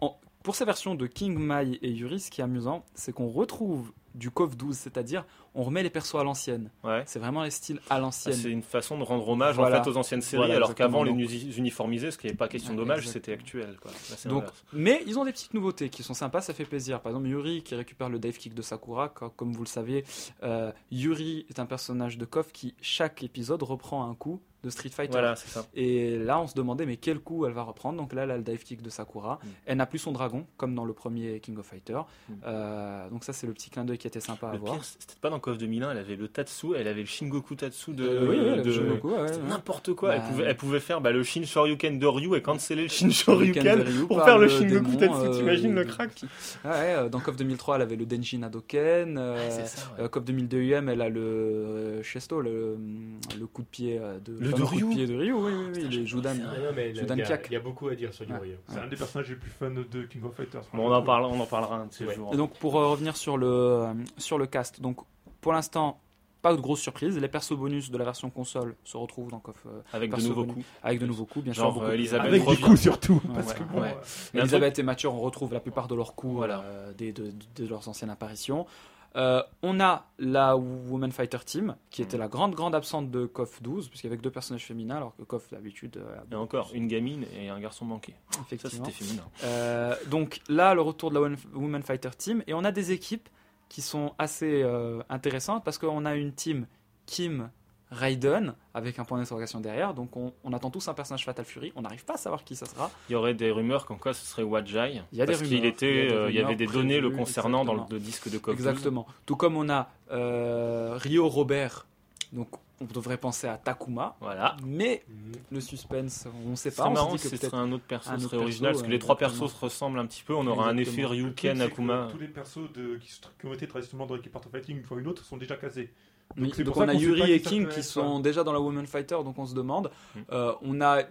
en- pour ces versions de King, Mai et Yuri, ce qui est amusant, c'est qu'on retrouve du KOF 12, c'est-à-dire on remet les persos à l'ancienne. ouais. C'est vraiment les styles à Ah, l'ancienne. C'est une façon de rendre hommage Voilà. en fait aux anciennes séries, Voilà, alors qu'avant les exactement. uni- uniformisés, ce qui n'est pas question Ouais, d'hommage, c'était actuel. Quoi. Là, c'est Donc, mais ils ont des petites nouveautés qui sont sympas, ça fait plaisir. Par exemple, Yuri qui récupère le dive kick de Sakura. co- Comme vous le savez, euh, Yuri est un personnage de KOF qui, chaque épisode, reprend un coup de Street Fighter. Voilà, ça. Et là, on se demandait, mais quel coup elle va reprendre Donc là, elle a le dive kick de Sakura. Mm. Elle n'a plus son dragon, comme dans le premier King of Fighter. Mm. Euh, donc ça, c'est le petit clin d'œil qui était sympa à Le voir. c'était pas dans KOF 2001, elle avait le Tatsu, elle avait le Shingoku Tatsu de. Euh, oui, oui, de- ouais, ouais. n'importe quoi. Bah, elle, pouvait, elle pouvait faire bah, le Shin Shoryuken de Ryu et canceller le Shin Shoryuken Ryu pour faire le le Shingoku démon, Tatsu. euh, T'imagines le crack qui- Ouais, ouais, dans KOF 2003, elle avait le Denjin Hadoken. euh, Ah, C'est ça, ouais. euh, KOF 2002 UM, elle a le euh, Chesto, le, le coup de pied euh, de, Le de coup de Ryu. pied de Ryu, oui, oui, oui, j'ai- Judan. il y, a- beaucoup à dire sur. Ryu. C'est un des personnages les plus fun de King of Fighters. On, en parle, on en parlera un de ces jours. Et donc pour euh, revenir sur le, euh, sur le cast, donc pour l'instant, pas de grosse surprise. Les persos bonus de la version console se retrouvent dans KOF euh, Avec de nouveaux bonus. coups. avec de nouveaux coups, bien sûr. Genre, beaucoup euh, Elisabeth Avec des coups surtout. Ouais, parce ouais, que bon, ouais. euh, Elisabeth et Mathieu, on retrouve la plupart de leurs coups Voilà. euh, des- de, de leurs anciennes apparitions. Euh, on a la Woman Fighter Team, qui était Mhm. la grande grande absente de KOF 12, puisqu'il y avait que deux personnages féminins, alors que KOF d'habitude, euh, Et encore, une gamine et un garçon manqué. Ça, effectivement. c'était féminin. Euh, donc là, le retour de la Woman Fighter Team, et on a des équipes qui sont assez euh, intéressantes parce qu'on a une team Kim Raiden avec un point d'interrogation derrière, donc on, on attend tous un personnage Fatal Fury. On n'arrive pas à savoir qui ça sera. Il y aurait des rumeurs comme quoi ce serait Wajai. Il y a des parce rumeurs, qu'il était, il y euh, il y avait des données le concernant dans le, le disque de 12. Exactement. Tout comme on a euh, Rio Robert, donc on devrait penser à Takuma, Voilà. mais Mhm. le suspense, on ne sait C'est pas. On se marrant si que ce peut-être serait un autre perso, un ce autre serait perso, original, parce que les trois persos se ressemblent un petit peu, on aura un effet Ryuken, c'est Akuma. Tous les persos de, qui, ont été traditionnellement dans l'équipe Art of Fighting, une fois ou une autre, sont déjà casés. Donc c'est on ça a Yuri et King qui sont déjà dans la Woman Fighter, donc on se demande. Mm. Euh, on a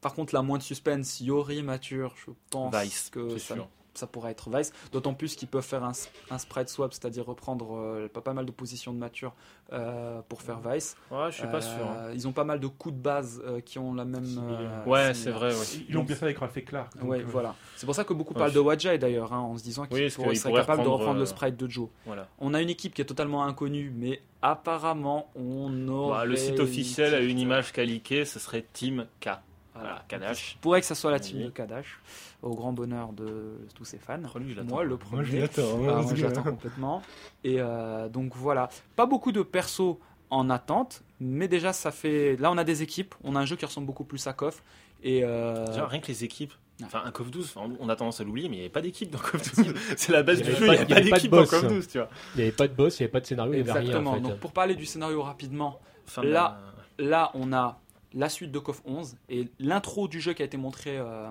par contre la moins de suspense, Yori mature, je pense Vice, que c'est ça, sûr. Ça pourrait être Vice. D'autant plus qu'ils peuvent faire un, un sprite swap, c'est-à-dire reprendre euh, pas, pas mal de positions de mature euh, pour faire Vice. Ouais, je suis pas sûr. hein. Euh, Ils ont pas mal de coups de base euh, qui ont la même. euh, Ouais, c'est vrai, ouais. Ils l'ont bien fait avec Ralph et Clark. donc, Ouais, euh, voilà. C'est pour ça que beaucoup Ouais, parlent de Wajai d'ailleurs, hein, en se disant qu'il Oui, parce pourrait- qu'il serait pourrait capable de reprendre, le sprite de Joe. Voilà. On a une équipe qui est totalement inconnue, mais apparemment on aurait. Bah, le site officiel a une image qu'a ce serait Team K. Voilà. Kadash. Pourrait que ça soit la team Oui. de Kadash, au grand bonheur de tous ses fans. Lui. Moi, le premier. Moi, je l'attends. Ah, moi, je que- l'attends complètement. Et euh, donc voilà, pas beaucoup de persos en attente, mais déjà ça fait. Là, on a des équipes, on a un jeu qui ressemble beaucoup plus à KOF. Et euh, Déjà, rien que les équipes. Enfin, un KOF 12, enfin, on a tendance à l'oublier, mais il n'y avait pas d'équipe dans KOF 12. C'est la base du jeu, il n'y avait pas avait pas de d'équipe dans boss. KOF 12, tu vois. Il n'y avait pas de boss, il n'y avait pas de scénario, il n'y avait rien exactement. en fait. Donc pour parler du scénario rapidement, Là, là on a la suite de KOF 11 et l'intro du jeu qui a été montré euh,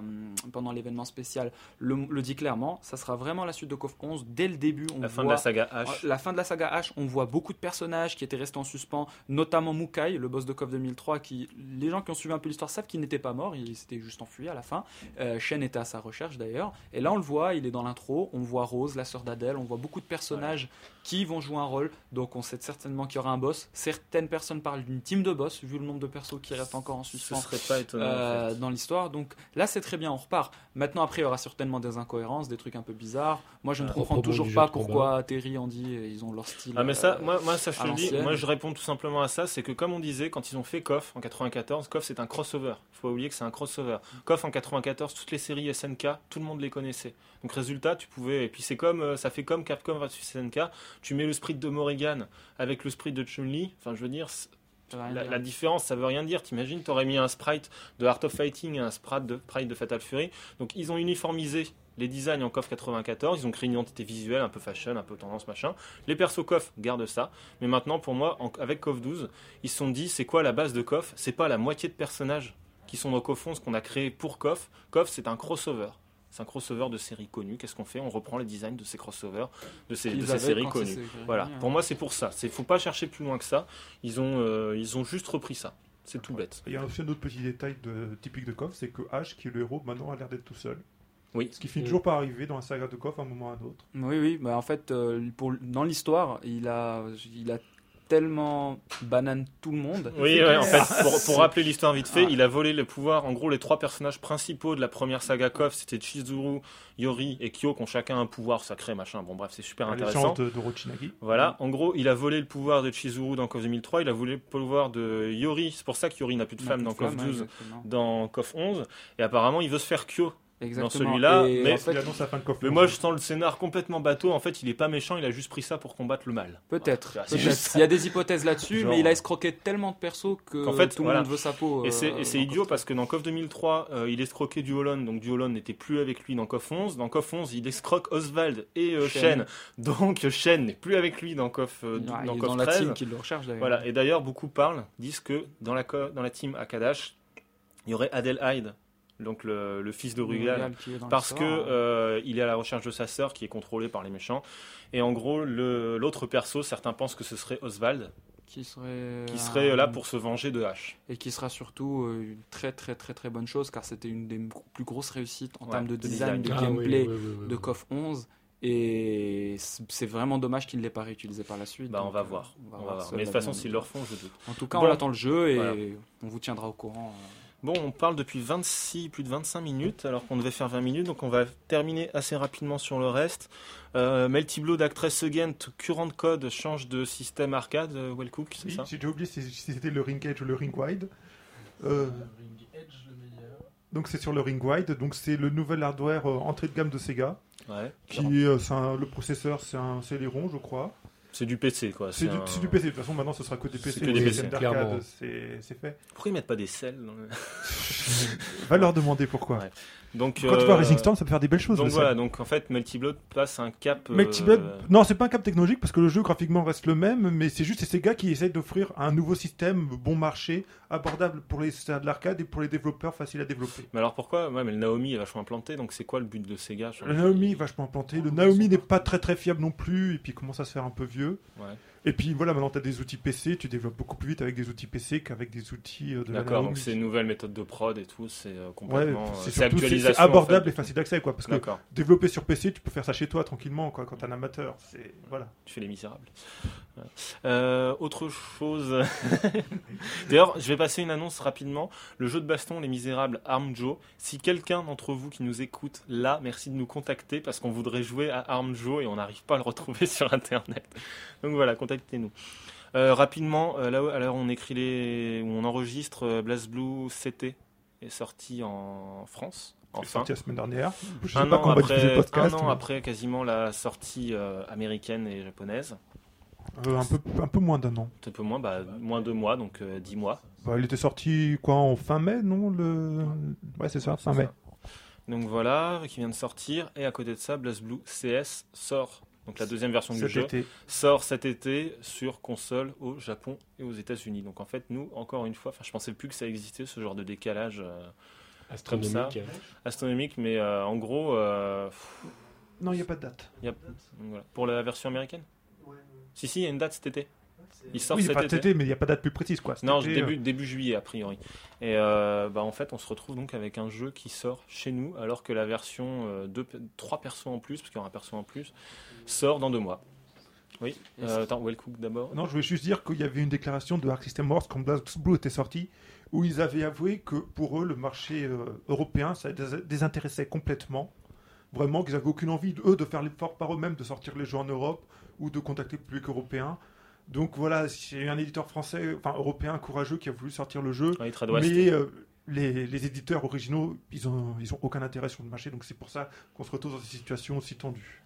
pendant l'événement spécial le, le dit clairement, ça sera vraiment la suite de KOF 11 dès le début. On la fin de voit- la saga H. La fin de la saga H, on voit beaucoup de personnages qui étaient restés en suspens, notamment Mukai, le boss de KOF 2003, qui les gens qui ont suivi un peu l'histoire savent qu'il n'était pas mort, il s'était juste enfui à la fin. Euh, Shen était à sa recherche d'ailleurs, et là on le voit, il est dans l'intro, on voit Rose, la sœur d'Adèle, on voit beaucoup de personnages qui vont jouer un rôle, donc on sait certainement qu'il y aura un boss. Certaines personnes parlent d'une team de boss, vu le nombre de persos qui restent encore en Ce suspens. serait pas étonnant. en Euh, fait. dans l'histoire. Donc là, c'est très bien, on repart. Maintenant, après, il y aura certainement des incohérences, des trucs un peu bizarres. Moi, je ne Euh, comprends toujours pas pourquoi Terry, Andy, ils ont leur style. Ah mais ça, euh, moi, moi ça je te dis, moi je réponds tout simplement à ça, c'est que comme on disait, quand ils ont fait KOF en 94, KOF c'est un crossover, faut pas oublier que c'est un crossover. KOF en 94, toutes les séries SNK, tout le monde les connaissait. Donc résultat, tu pouvais, et puis c'est comme, euh, ça fait comme Capcom versus SNK, tu mets le sprite de Morrigan avec le sprite de Chun-Li, enfin je veux dire, la, différence ça veut rien dire, t'imagines, t'aurais mis un sprite de Art of Fighting et un sprite de, sprite de Fatal Fury, donc ils ont uniformisé les designs en KOF 94, ils ont créé une identité visuelle un peu fashion, un peu tendance machin. Les persos KOF gardent ça, mais maintenant pour moi, en- avec KOF 12, ils se sont dit c'est quoi la base de KOF? C'est pas la moitié de personnages qui sont dans KOF 11 qu'on a créé pour KOF. KOF c'est un crossover. C'est un crossover de séries connues. Qu'est-ce qu'on fait? On reprend les designs de ces crossovers, de ces, de séries connues. Voilà, Ouais. pour moi c'est pour ça. Il faut pas chercher plus loin que ça. Ils ont, euh, ils ont juste repris ça. C'est tout bête. Il y a aussi un autre petit détail de, typique de KOF, c'est que Ash, qui est le héros, maintenant a l'air d'être tout seul. Oui. Ce qui finit toujours par arriver dans la saga de KOF à un moment ou à un autre. Oui, oui. Bah, en fait, euh, pour, dans l'histoire, il a, il a tellement banane tout le monde. Oui, ouais, en fait, pour, pour rappeler l'histoire vite fait, Ah. il a volé le pouvoir. En gros, les trois personnages principaux de la première saga KOF, c'était Chizuru, Yori et Kyo, qui ont chacun un pouvoir sacré, machin. Bon, bref, c'est super intéressant. de, de Rochinagi. Voilà, en gros, il a volé le pouvoir de Chizuru dans KOF 2003, il a volé le pouvoir de Yori. C'est pour ça que Yori n'a plus de plus dans KOF flamme, 12, ouais, exactement. dans KOF 11. Et apparemment, il veut se faire Kyo Exactement. celui-là, Et mais- en fait, Il annonce la fin de Coffre. Mais moi, je sens le scénar complètement bateau. En fait, il est pas méchant, il a juste pris ça pour combattre le mal. Peut-être. Il y a des hypothèses là-dessus, Genre- mais il a escroqué tellement de persos que Qu'en fait, tout le voilà. monde veut sa peau. Et euh, c'est dans idiot parce que dans KOF 2003, euh, il escroquait du Holland, donc du Holland n'était plus avec lui dans KOF 11. Dans KOF 11, il escroque Oswald et euh, Shen. Shen. Donc Shen n'est plus avec lui dans KOF, euh, Ouais, il dans est KOF dans la 13. team qui le recherche d'ailleurs. Voilà. Et d'ailleurs, beaucoup parlent, disent que dans la, dans la team Akadash, il y aurait Adelheid, donc le, le fils de Rugal, parce que euh, il est à la recherche de sa sœur qui est contrôlée par les méchants. Et en gros, l'autre perso, certains pensent que ce serait Oswald, qui serait, qui serait un- là pour se venger de H. et qui sera surtout euh, une très très très très bonne chose car c'était une des plus grosses réussites en Ouais, termes de de design, design. de Ah, oui, gameplay oui, oui, oui, de. KOF 11 et c'est vraiment dommage qu'il ne l'ait pas réutilisé par la suite. Bah, on va euh, voir. On va voir. seul Mais de toute façon, s'ils le refont, je doute. En tout cas, Bon. on attend le jeu et Voilà. on vous tiendra au courant. Euh. Bon, on parle depuis 26, plus de 25 minutes, alors qu'on devait faire 20 minutes, donc on va terminer assez rapidement sur le reste. Euh, Melty Blood Actress Again, Current Code change de système arcade, euh, Wellcook, c'est Oui, ça J'ai déjà oublié si, si c'était le ring edge ou le ring wide. Euh, Ring Edge, le meilleur. donc c'est sur le ring wide. Donc c'est le nouvel hardware euh, entrée de gamme de Sega. Ouais. Qui, euh, c'est un- le processeur, c'est un Celeron, je crois. C'est du PC, quoi. C'est du, un- c'est du PC. De toute façon, maintenant, ce sera que des C'est PC. que des PC, clairement. c'est c'est fait. Pourquoi ils mettent pas des selles dans le- Va leur demander pourquoi. Ouais. Donc, Quand tu vois euh, Racing Storm, ça peut faire des belles choses. Donc voilà, donc en fait, Melty Blood passe un cap. euh, Melty Blood, non, c'est pas un cap technologique parce que le jeu graphiquement reste le même, mais c'est juste ces gars qui essayent d'offrir un nouveau système bon marché, abordable pour les de l'arcade et pour les développeurs facile à développer. Mais alors pourquoi? Ouais, mais le Naomi est vachement implanté, donc c'est quoi le but de Sega Le Naomi est vachement implanté, le Naomi n'est pas très très fiable non plus, et puis il commence à se faire un peu vieux. Ouais. Et puis voilà, maintenant tu as des outils PC, tu développes beaucoup plus vite avec des outils PC qu'avec des outils euh, de la D'accord, donc c'est une nouvelle méthode de prod et tout, c'est euh, Ouais, complètement. euh, c'est surtout c'est- abordable en et facile d'accès quoi, parce que développer sur PC, tu peux faire ça chez toi tranquillement quoi, quand t'es un amateur. C'est voilà. tu fais les misérables. Euh, autre chose. D'ailleurs, je vais passer une annonce rapidement. Le jeu de baston Les Misérables Arm Joe. Si quelqu'un d'entre vous qui nous écoute là, merci de nous contacter parce qu'on voudrait jouer à Arm Joe et on n'arrive pas à le retrouver sur internet. Donc voilà, contactez-nous. Euh, rapidement, euh, là où on écrit les, où on enregistre euh, BlazBlue CT est sorti en France. Enfin, sorti la semaine dernière. Je sais un pas an, diffuser après, podcast. un an mais- après quasiment la sortie euh, américaine et japonaise. Un, peu, un peu moins d'un an. Un peu moins, bah, moins de mois, donc euh, 10 mois. Bah, il était sorti quoi en fin mai, non le... Ouais, c'est ça, fin mai. Donc voilà, qui vient de sortir. Et à côté de ça, BlazBlue CS sort. Donc la deuxième version du Cet jeu été. sort cet été sur console au Japon et aux États-Unis. Donc en fait, nous, encore une fois, enfin, je pensais plus que ça existait ce genre de décalage euh, Astronomique. astronomique, mais euh, en gros, euh, Non, il n'y a pas de date. voilà. pour la version américaine? Si si, il y a une date cet été. Il sort oui, cet pas été. cet été, mais il n'y a pas de date plus précise quoi. Cet Non, été, début, début juillet a priori. Et euh, bah, en fait, on se retrouve donc avec un jeu qui sort chez nous, alors que la version euh, deux, trois persos en plus, parce qu'il y aura un perso en plus, sort dans deux mois. Oui. Euh, attends, Wellcook d'abord. euh, Non, je voulais juste dire qu'il y avait une déclaration de Arc System Wars quand BlazBlue était sorti, où ils avaient avoué que pour eux, le marché euh, européen, ça les dés- désintéressait complètement. Vraiment, qu'ils n'avaient aucune envie, eux, de faire l'effort par eux-mêmes de sortir les jeux en Europe ou de contacter le public européen. Donc voilà, c'est un éditeur français, enfin européen courageux qui a voulu sortir le jeu. Oui, Trade West. Mais euh, les, les éditeurs originaux, ils ont, ils ont aucun intérêt sur le marché, donc c'est pour ça qu'on se retrouve dans une situation aussi tendue.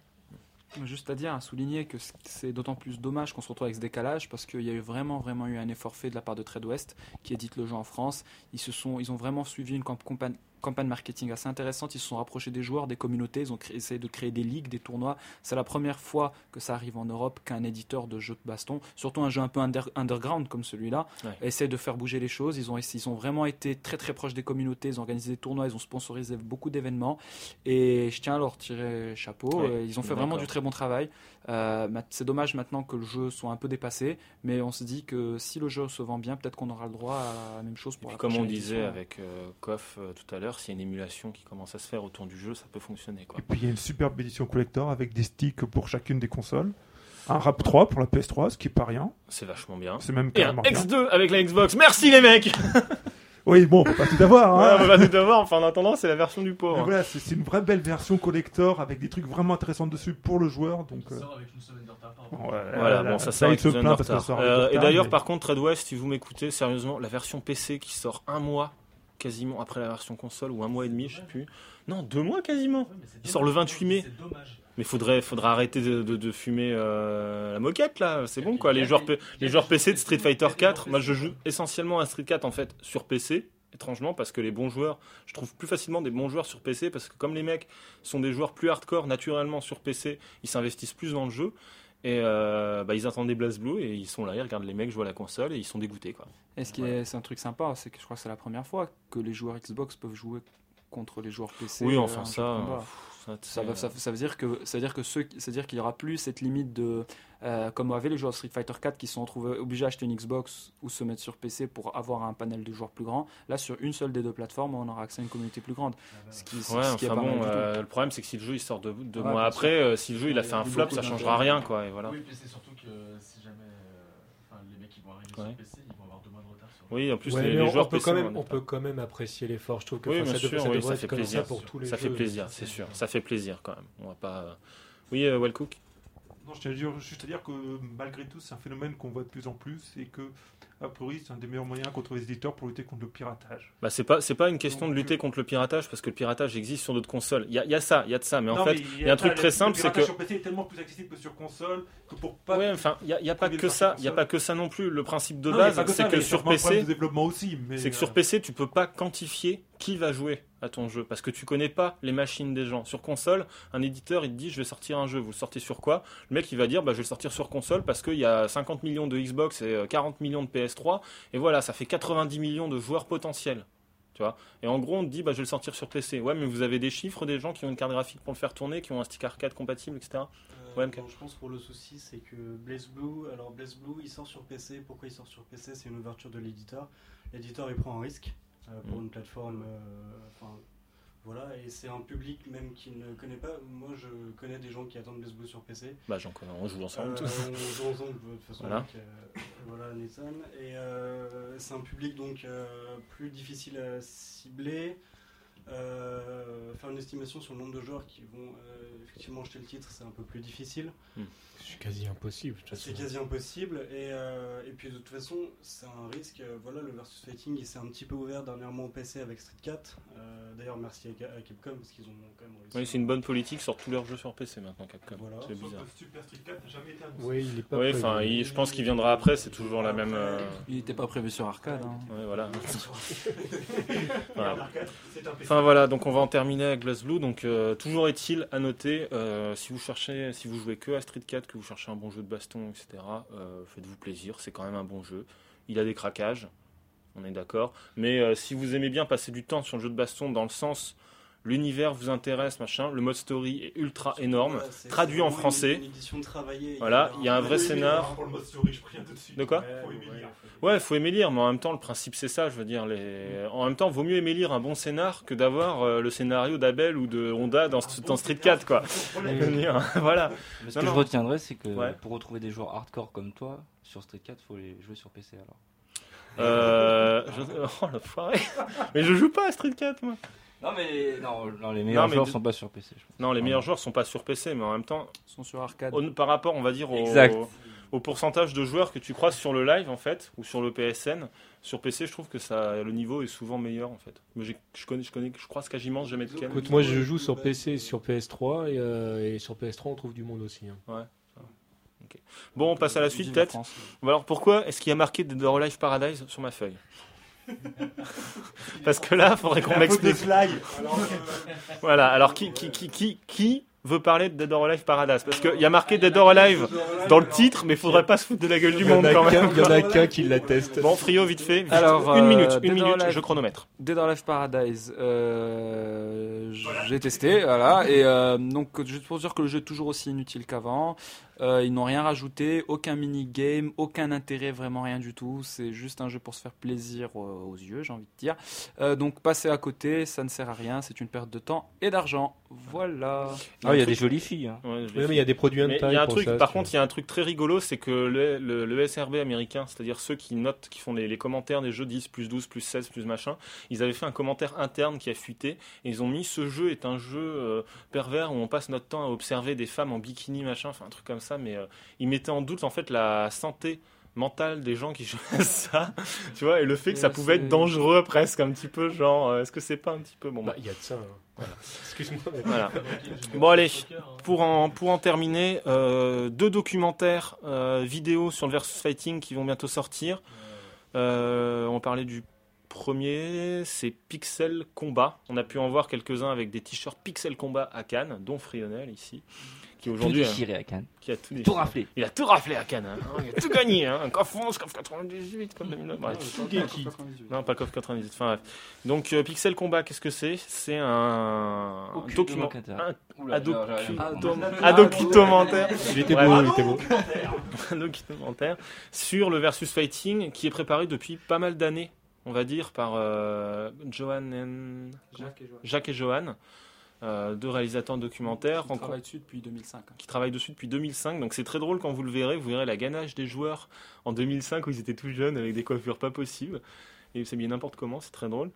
Juste à dire, à souligner que c'est d'autant plus dommage qu'on se retrouve avec ce décalage parce qu'il y a eu vraiment, vraiment eu un effort fait de la part de Trade West qui édite le jeu en France. Ils, se sont, ils ont vraiment suivi une camp- campagne, campagne marketing assez intéressante. Ils se sont rapprochés des joueurs, des communautés. Ils ont créé- essayé de créer des ligues, des tournois. C'est la première fois que ça arrive en Europe qu'un éditeur de jeux de baston, surtout un jeu un peu under- underground comme celui-là, Ouais. essaie de faire bouger les choses. Ils ont, ils ont vraiment été très, très proches des communautés. Ils ont organisé des tournois, ils ont sponsorisé beaucoup d'événements. Et je tiens à leur tirer chapeau. Ouais, Euh, ils ont fait vraiment du très bon travail. Euh, c'est dommage maintenant que le jeu soit un peu dépassé, mais on se dit que si le jeu se vend bien, peut-être qu'on aura le droit à la même chose Et pour puis la comme on disait édition. avec euh, KOF euh, tout à l'heure, s'il y a une émulation qui commence à se faire autour du jeu, ça peut fonctionner. Quoi. Et puis il y a une superbe édition collector avec des sticks pour chacune des consoles. Un RAP 3 pour la PS3, ce qui est pas rien. C'est vachement bien. C'est même Et un carrément bien. X2 avec la Xbox. Merci les mecs Oui, bon, on peut pas tout avoir. Ouais, Hein. On va tout avoir, enfin en attendant, c'est la version du Mais pauvre. voilà, c'est c'est une vraie belle version collector avec des trucs vraiment intéressants dessus pour le joueur. Donc, euh, sort avec une semaine de retard. par bon, rapport. ouais, Voilà, là, bon, ça sort il avec se une semaine plaint de parce que ça retard. sort avec Euh, et retard, d'ailleurs, mais- par contre, Trade West, si vous m'écoutez, sérieusement, la version PC qui sort un mois quasiment après la version console, ou un mois et demi, je sais plus. Non, deux mois quasiment. Ouais, Il sort le dommage. 28 mai. C'est dommage. Mais faudrait, faudrait arrêter de, de- de fumer euh, la moquette là, c'est bon quoi. Les joueurs, les joueurs PC de Street Fighter des gens 4, moi je PC. joue essentiellement à Street 4 en fait sur PC, étrangement parce que les bons joueurs, je trouve plus facilement des bons joueurs sur PC parce que comme les mecs sont des joueurs plus hardcore naturellement sur PC, ils s'investissent plus dans le jeu. Et euh, bah, ils attendent des BlazBlue et ils sont là, ils regardent les mecs jouer à la console et ils sont dégoûtés quoi. Et ce qui est, c'est un truc sympa, c'est que je crois que c'est la première fois que les joueurs Xbox peuvent jouer contre les joueurs PC. oui, euh, enfin de ça, ça, veut- ça, ça veut dire que ça veut dire que ceux, qui- ça veut dire qu'il y aura plus cette limite de euh, comme avaient les joueurs de Street Fighter 4 qui se sont retrouvés obligés d'acheter une Xbox ou se mettre sur PC pour avoir un panel de joueurs plus grand. Là, sur une seule des deux plateformes, on aura accès à une communauté plus grande. Ce qui, ce Ouais, qui est enfin pas mal bon, du tout. euh, le problème c'est que si le jeu il sort deux, deux Ouais, mois après, euh, si le jeu il a fait un flop, ça changera rien quoi. Et voilà. Oui, puis c'est surtout que si jamais euh, enfin, les mecs qui vont arriver Ouais. sur PC, ils Oui, en plus Ouais, les, mais les on, joueurs on peut PC, quand même, on peut quand même apprécier l'effort. Je trouve que Oui, enfin, bien ça, sûr, ça oui, devrait ça être fait plaisir. ça pour tous les Ça fait plaisir, c'est sûr. Ça fait plaisir quand même. On va pas. Oui, euh, Wellcook. Non, je tiens juste à dire que malgré tout, c'est un phénomène qu'on voit de plus en plus et que, a priori, c'est un des meilleurs moyens contre les éditeurs pour lutter contre le piratage. Bah c'est pas c'est pas une question de Donc, lutter contre le piratage parce que le piratage existe sur d'autres consoles. Il y a, il y a ça, il y a de ça, mais en fait, il y a un truc très le- simple, le c'est piratage que sur PC est tellement plus accessible que sur console que pour pas. ouais, enfin, il y a, pas que ça, il y a pas que ça non plus. Le principe de Non, base, que c'est ça, que mais sur PC, développement aussi, c'est que euh, sur PC, tu peux pas quantifier qui va jouer à ton jeu parce que tu connais pas les machines des gens. Sur console, un éditeur il te dit je vais sortir un jeu, vous le sortez sur quoi? Le mec il va dire bah je vais le sortir sur console parce qu'il y a 50 millions de Xbox et euh, 40 millions de PS3 et voilà, ça fait 90 millions de joueurs potentiels. Tu vois? Et en gros, on te dit bah je vais le sortir sur PC. Ouais, mais vous avez des chiffres des gens qui ont une carte graphique pour le faire tourner, qui ont un stick arcade compatible, etc. Euh, Ouais, non, je pense pour le souci, c'est que Blaze Blue, alors Blaze Blue, il sort sur PC. Pourquoi il sort sur PC C'est une ouverture de l'éditeur. L'éditeur, il prend un risque euh, pour Mm. une plateforme. euh, Enfin, voilà, et c'est un public même qui ne connaît pas. Moi, je connais des gens qui attendent Blue sur PC. Bah j'en connais, on joue ensemble. Euh, tous. on joue ensemble de toute façon. Voilà. avec, euh, voilà, Nathan. Et euh, c'est un public donc euh, plus difficile à cibler. Euh, faire une estimation sur le nombre de joueurs qui vont euh, effectivement acheter le titre, c'est un peu plus difficile. C'est quasi impossible. de toute C'est façon. quasi impossible. Et, euh, et puis de toute façon, c'est un risque. Voilà, le versus fighting, il s'est un petit peu ouvert dernièrement au PC avec Street 4. Euh, D'ailleurs, merci à, à Capcom parce qu'ils ont quand même réussi. Oui, c'est une bonne politique, sort tous leurs jeux sur PC maintenant, Capcom. Voilà. C'est bizarre. que Super Street 4 n'a jamais été annoncé. Oui, il est pas Oui, prévu. enfin, il- je pense qu'il viendra après, c'est toujours la même. euh, Il n'était pas prévu sur arcade. hein. Ouais, voilà. Voilà. donc on va en terminer avec BlazBlue. Donc euh, toujours est-il à noter, euh, si vous cherchez, si vous jouez que à Street 4, que vous cherchez un bon jeu de baston, etc. euh, Faites-vous plaisir, c'est quand même un bon jeu. Il a des craquages, on est d'accord. Mais si vous aimez bien passer du temps sur le jeu de baston dans le sens l'univers vous intéresse, machin, le mode story est ultra énorme. Traduit en français. Une, une édition travaillée. Voilà, il y a un vrai scénar. lire, Pour le mode story, je préviens tout de suite. De quoi Faut aimer lire. Ouais, faut aimer lire, mais en même temps, le principe c'est ça. Je veux dire, les... en même temps, vaut mieux aimer lire un bon scénar que d'avoir euh, le scénario d'Abel ou de Honda dans, dans Street 4, quoi. Voilà. Mais ce Non, que non. je retiendrai, c'est que Ouais. pour retrouver des joueurs hardcore comme toi, sur Street 4, faut les jouer sur PC alors. Euh, je- Oh l'enfoiré Mais je joue pas à Street 4, moi. Non, mais non, non, les meilleurs mais joueurs de- sont pas sur PC. je pense. Non, les meilleurs joueurs sont pas sur PC, mais en même temps, Ils sont sur arcade. au- par rapport, on va dire, au, Exact. au pourcentage de joueurs que tu croises sur le live, en fait, ou sur le PSN, sur PC, je trouve que ça, le niveau est souvent meilleur, en fait. Mais j'ai- je connais, je connais, je croise quasiment jamais de Ken. Écoute, moi je joue sur PC et sur PS3 et, euh, et sur PS3 on trouve du monde aussi. hein. Bon, on passe à la suite, peut-être. Alors pourquoi est-ce qu'il y a marqué Dead or Alive Paradise sur ma feuille? Parce que là, il faudrait qu'on m'explique. Euh, Voilà, alors qui, qui, qui, qui, qui veut parler de Dead or Alive Paradise? Parce qu'il y a marqué Dead or Alive dans le titre, mais il faudrait pas se foutre de la gueule du monde quand même. il y en a qu'un qui l'atteste. Bon, Frio, vite fait. vite. Alors, une euh, minute, Dead une minute, Alive. je chronomètre. Dead or Alive Paradise, euh, j'ai testé, voilà, et euh, donc juste pour dire que le jeu est toujours aussi inutile qu'avant. Euh, ils n'ont rien rajouté, aucun mini-game, aucun intérêt, vraiment rien du tout. C'est juste un jeu pour se faire plaisir euh, aux yeux, j'ai envie de dire. Euh, donc passer à côté, ça ne sert à rien, c'est une perte de temps et d'argent. Voilà. Ah, il y a des jolies filles. hein. Ouais, Oui, mais il y a des produits Mais hentai il y a un truc, ça, par contre, il y a un truc très rigolo, c'est que le, le- le SRB américain, c'est-à-dire ceux qui notent, qui font les, les commentaires des jeux 10, plus 12, plus 16, plus machin, ils avaient fait un commentaire interne qui a fuité, et ils ont mis ce jeu est un jeu euh, pervers où on passe notre temps à observer des femmes en bikini, machin, enfin un truc comme ça, mais euh, ils mettaient en doute en fait la santé mental des gens qui jouaient ça, tu vois, et le fait que ça pouvait être dangereux presque un petit peu, genre, euh, est-ce que c'est pas un petit peu bon Bah, bah, il y a de ça. hein. Voilà. Excuse-moi. Voilà. Bon, allez. hein. Pour en, pour en terminer, euh, deux documentaires euh, vidéo sur le versus fighting qui vont bientôt sortir. Euh, on parlait du premier, c'est Pixel Combat. On a pu en voir quelques-uns avec des t-shirts Pixel Combat à Cannes, dont Frionel ici, qui Tout aujourd'hui à Cannes. qui a tout, Tout déchiré. raflé. Il a tout raflé à Cannes, hein. il a tout gagné, hein. Coff 11, Coff 98, comme 2009. bref. Shugeki. Non, pas Coff 98. Enfin bref. Donc euh, Pixel Combat, qu'est-ce que c'est? C'est un document, un, Oula, un docu- j'arrive à un documentaire. Il était Ouais. beau, il était beau. un documentaire sur le versus fighting qui est préparé depuis pas mal d'années, on va dire, par euh, Johan and- Jacques et Joël. Jacques et Johan, euh, deux réalisateurs documentaires Qui rencontrés- travaille dessus depuis 2005. qui travaillent dessus depuis 2005. Donc c'est très drôle quand vous le verrez. Vous verrez la ganache des joueurs en 2005 où ils étaient tout jeunes avec des coiffures pas possibles. Et c'est bien n'importe comment, c'est très drôle.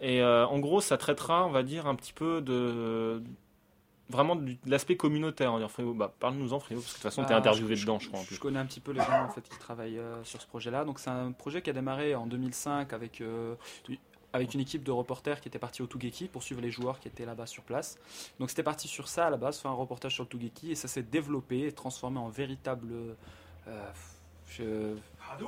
Et euh, en gros, ça traitera, on va dire, un petit peu de. Vraiment de l'aspect communautaire. On Fréo, bah, parle-nous-en, Fréo, parce que de toute façon, t'es Bah, interviewé dedans, je crois. en Je connais un petit peu les gens en fait, qui travaillent euh, sur ce projet-là. Donc c'est un projet qui a démarré en 2005 avec, euh, avec une équipe de reporters qui était partie au Tugeki pour suivre les joueurs qui étaient là-bas sur place. Donc c'était parti sur ça à la base, faire un reportage sur le Tugeki et ça s'est développé et transformé en véritable euh, je-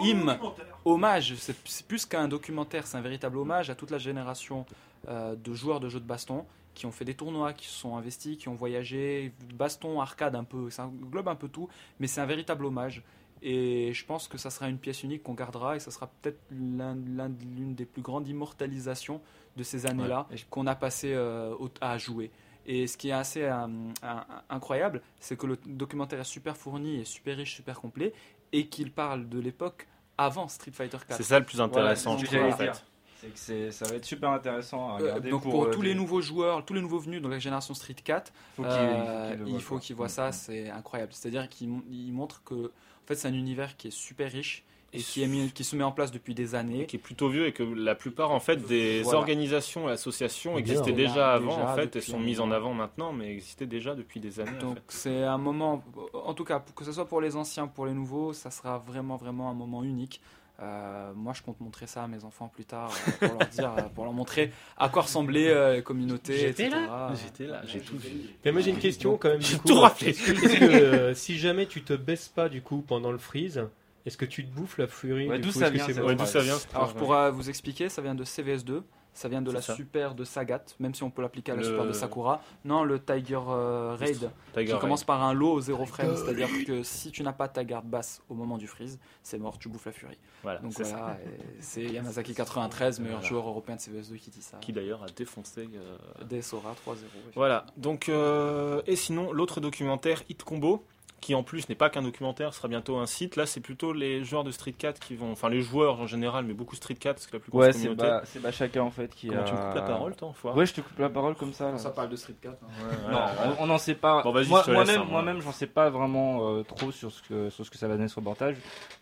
hymne, hommage. C'est c'est plus qu'un documentaire, c'est un véritable hommage à toute la génération euh, de joueurs de jeux de baston qui ont fait des tournois, qui se sont investis, qui ont voyagé, baston, arcade un peu, ça englobe un peu tout, mais c'est un véritable hommage. Et je pense que ça sera une pièce unique qu'on gardera et ça sera peut-être l'un- l'un- l'une des plus grandes immortalisations de ces années-là qu'on a passé euh, à jouer. Et ce qui est assez euh, un- incroyable, c'est que le documentaire est super fourni et super riche, super complet, et qu'il parle de l'époque avant Street Fighter 4. C'est ça le plus intéressant, Voilà, je trouve, en j'allais fait. C'est que c'est- ça va être super intéressant à Euh, regarder. donc pour, euh, tous les nouveaux joueurs, tous les nouveaux venus dans la génération Street 4, faut qu'ils- euh, qu'ils il faut qu'ils voient ça, c'est incroyable. C'est-à-dire qu'il mon- il montre que en fait, c'est un univers qui est super riche et qui, est mis- qui se met en place depuis des années. qui est plutôt vieux et que la plupart en fait des Voilà. organisations et associations Bien, existaient déjà Déjà, avant en fait et sont mises en moment. avant maintenant mais existaient déjà depuis des années en Donc fait. c'est un moment, en tout cas, que ce soit pour les anciens, pour les nouveaux, ça sera vraiment vraiment un moment unique. Euh, moi, je compte montrer ça à mes enfants plus tard euh, pour leur dire, euh, pour leur montrer à quoi ressemblait euh, les communautés, J'étais etc. J'étais là, j'ai tout vu. Mais moi j'ai une question quand même. J'ai du coup. tout que, si jamais tu te baisses pas du coup pendant le freeze, est-ce que tu te bouffes la furie Ouais, d'où ça Ouais, d'où ça vient Alors je pourrais vous expliquer, ça vient de CVS2, ça vient de la ça. super de Sagat, même si on peut l'appliquer à la Le- super de Sakura. Non, le Tiger euh, Raid, Tiger qui commence par un low au zéro frame, c'est-à-dire que si tu n'as pas ta garde basse au moment du freeze, c'est mort, tu bouffes la furie. Voilà, Donc c'est ça. voilà, c'est Yamazaki 93, meilleur Voilà. joueur européen de CVS2 qui dit ça. Qui d'ailleurs a défoncé. euh, DSORA 3-0. Voilà. Donc euh, et sinon l'autre documentaire Hit Combo qui en plus n'est pas qu'un documentaire, sera bientôt un site. Là, c'est plutôt les joueurs de Street 4 qui vont, enfin les joueurs en général, mais beaucoup Street 4 parce que la plus grosse Ouais, c'est communauté. Ba- c'est Bachaka en fait qui Comment a. tu me coupes la parole, toi, enfoiré Ouais, je te coupe la parole comme ça. là. Ça parle de Street 4. hein. Ouais, Non, ouais, ouais. on- n'en sait pas. Bon, Moi- Moi-même, hein, moi-même, j'en sais pas vraiment euh, trop sur ce que sur ce que ça va donner ce reportage.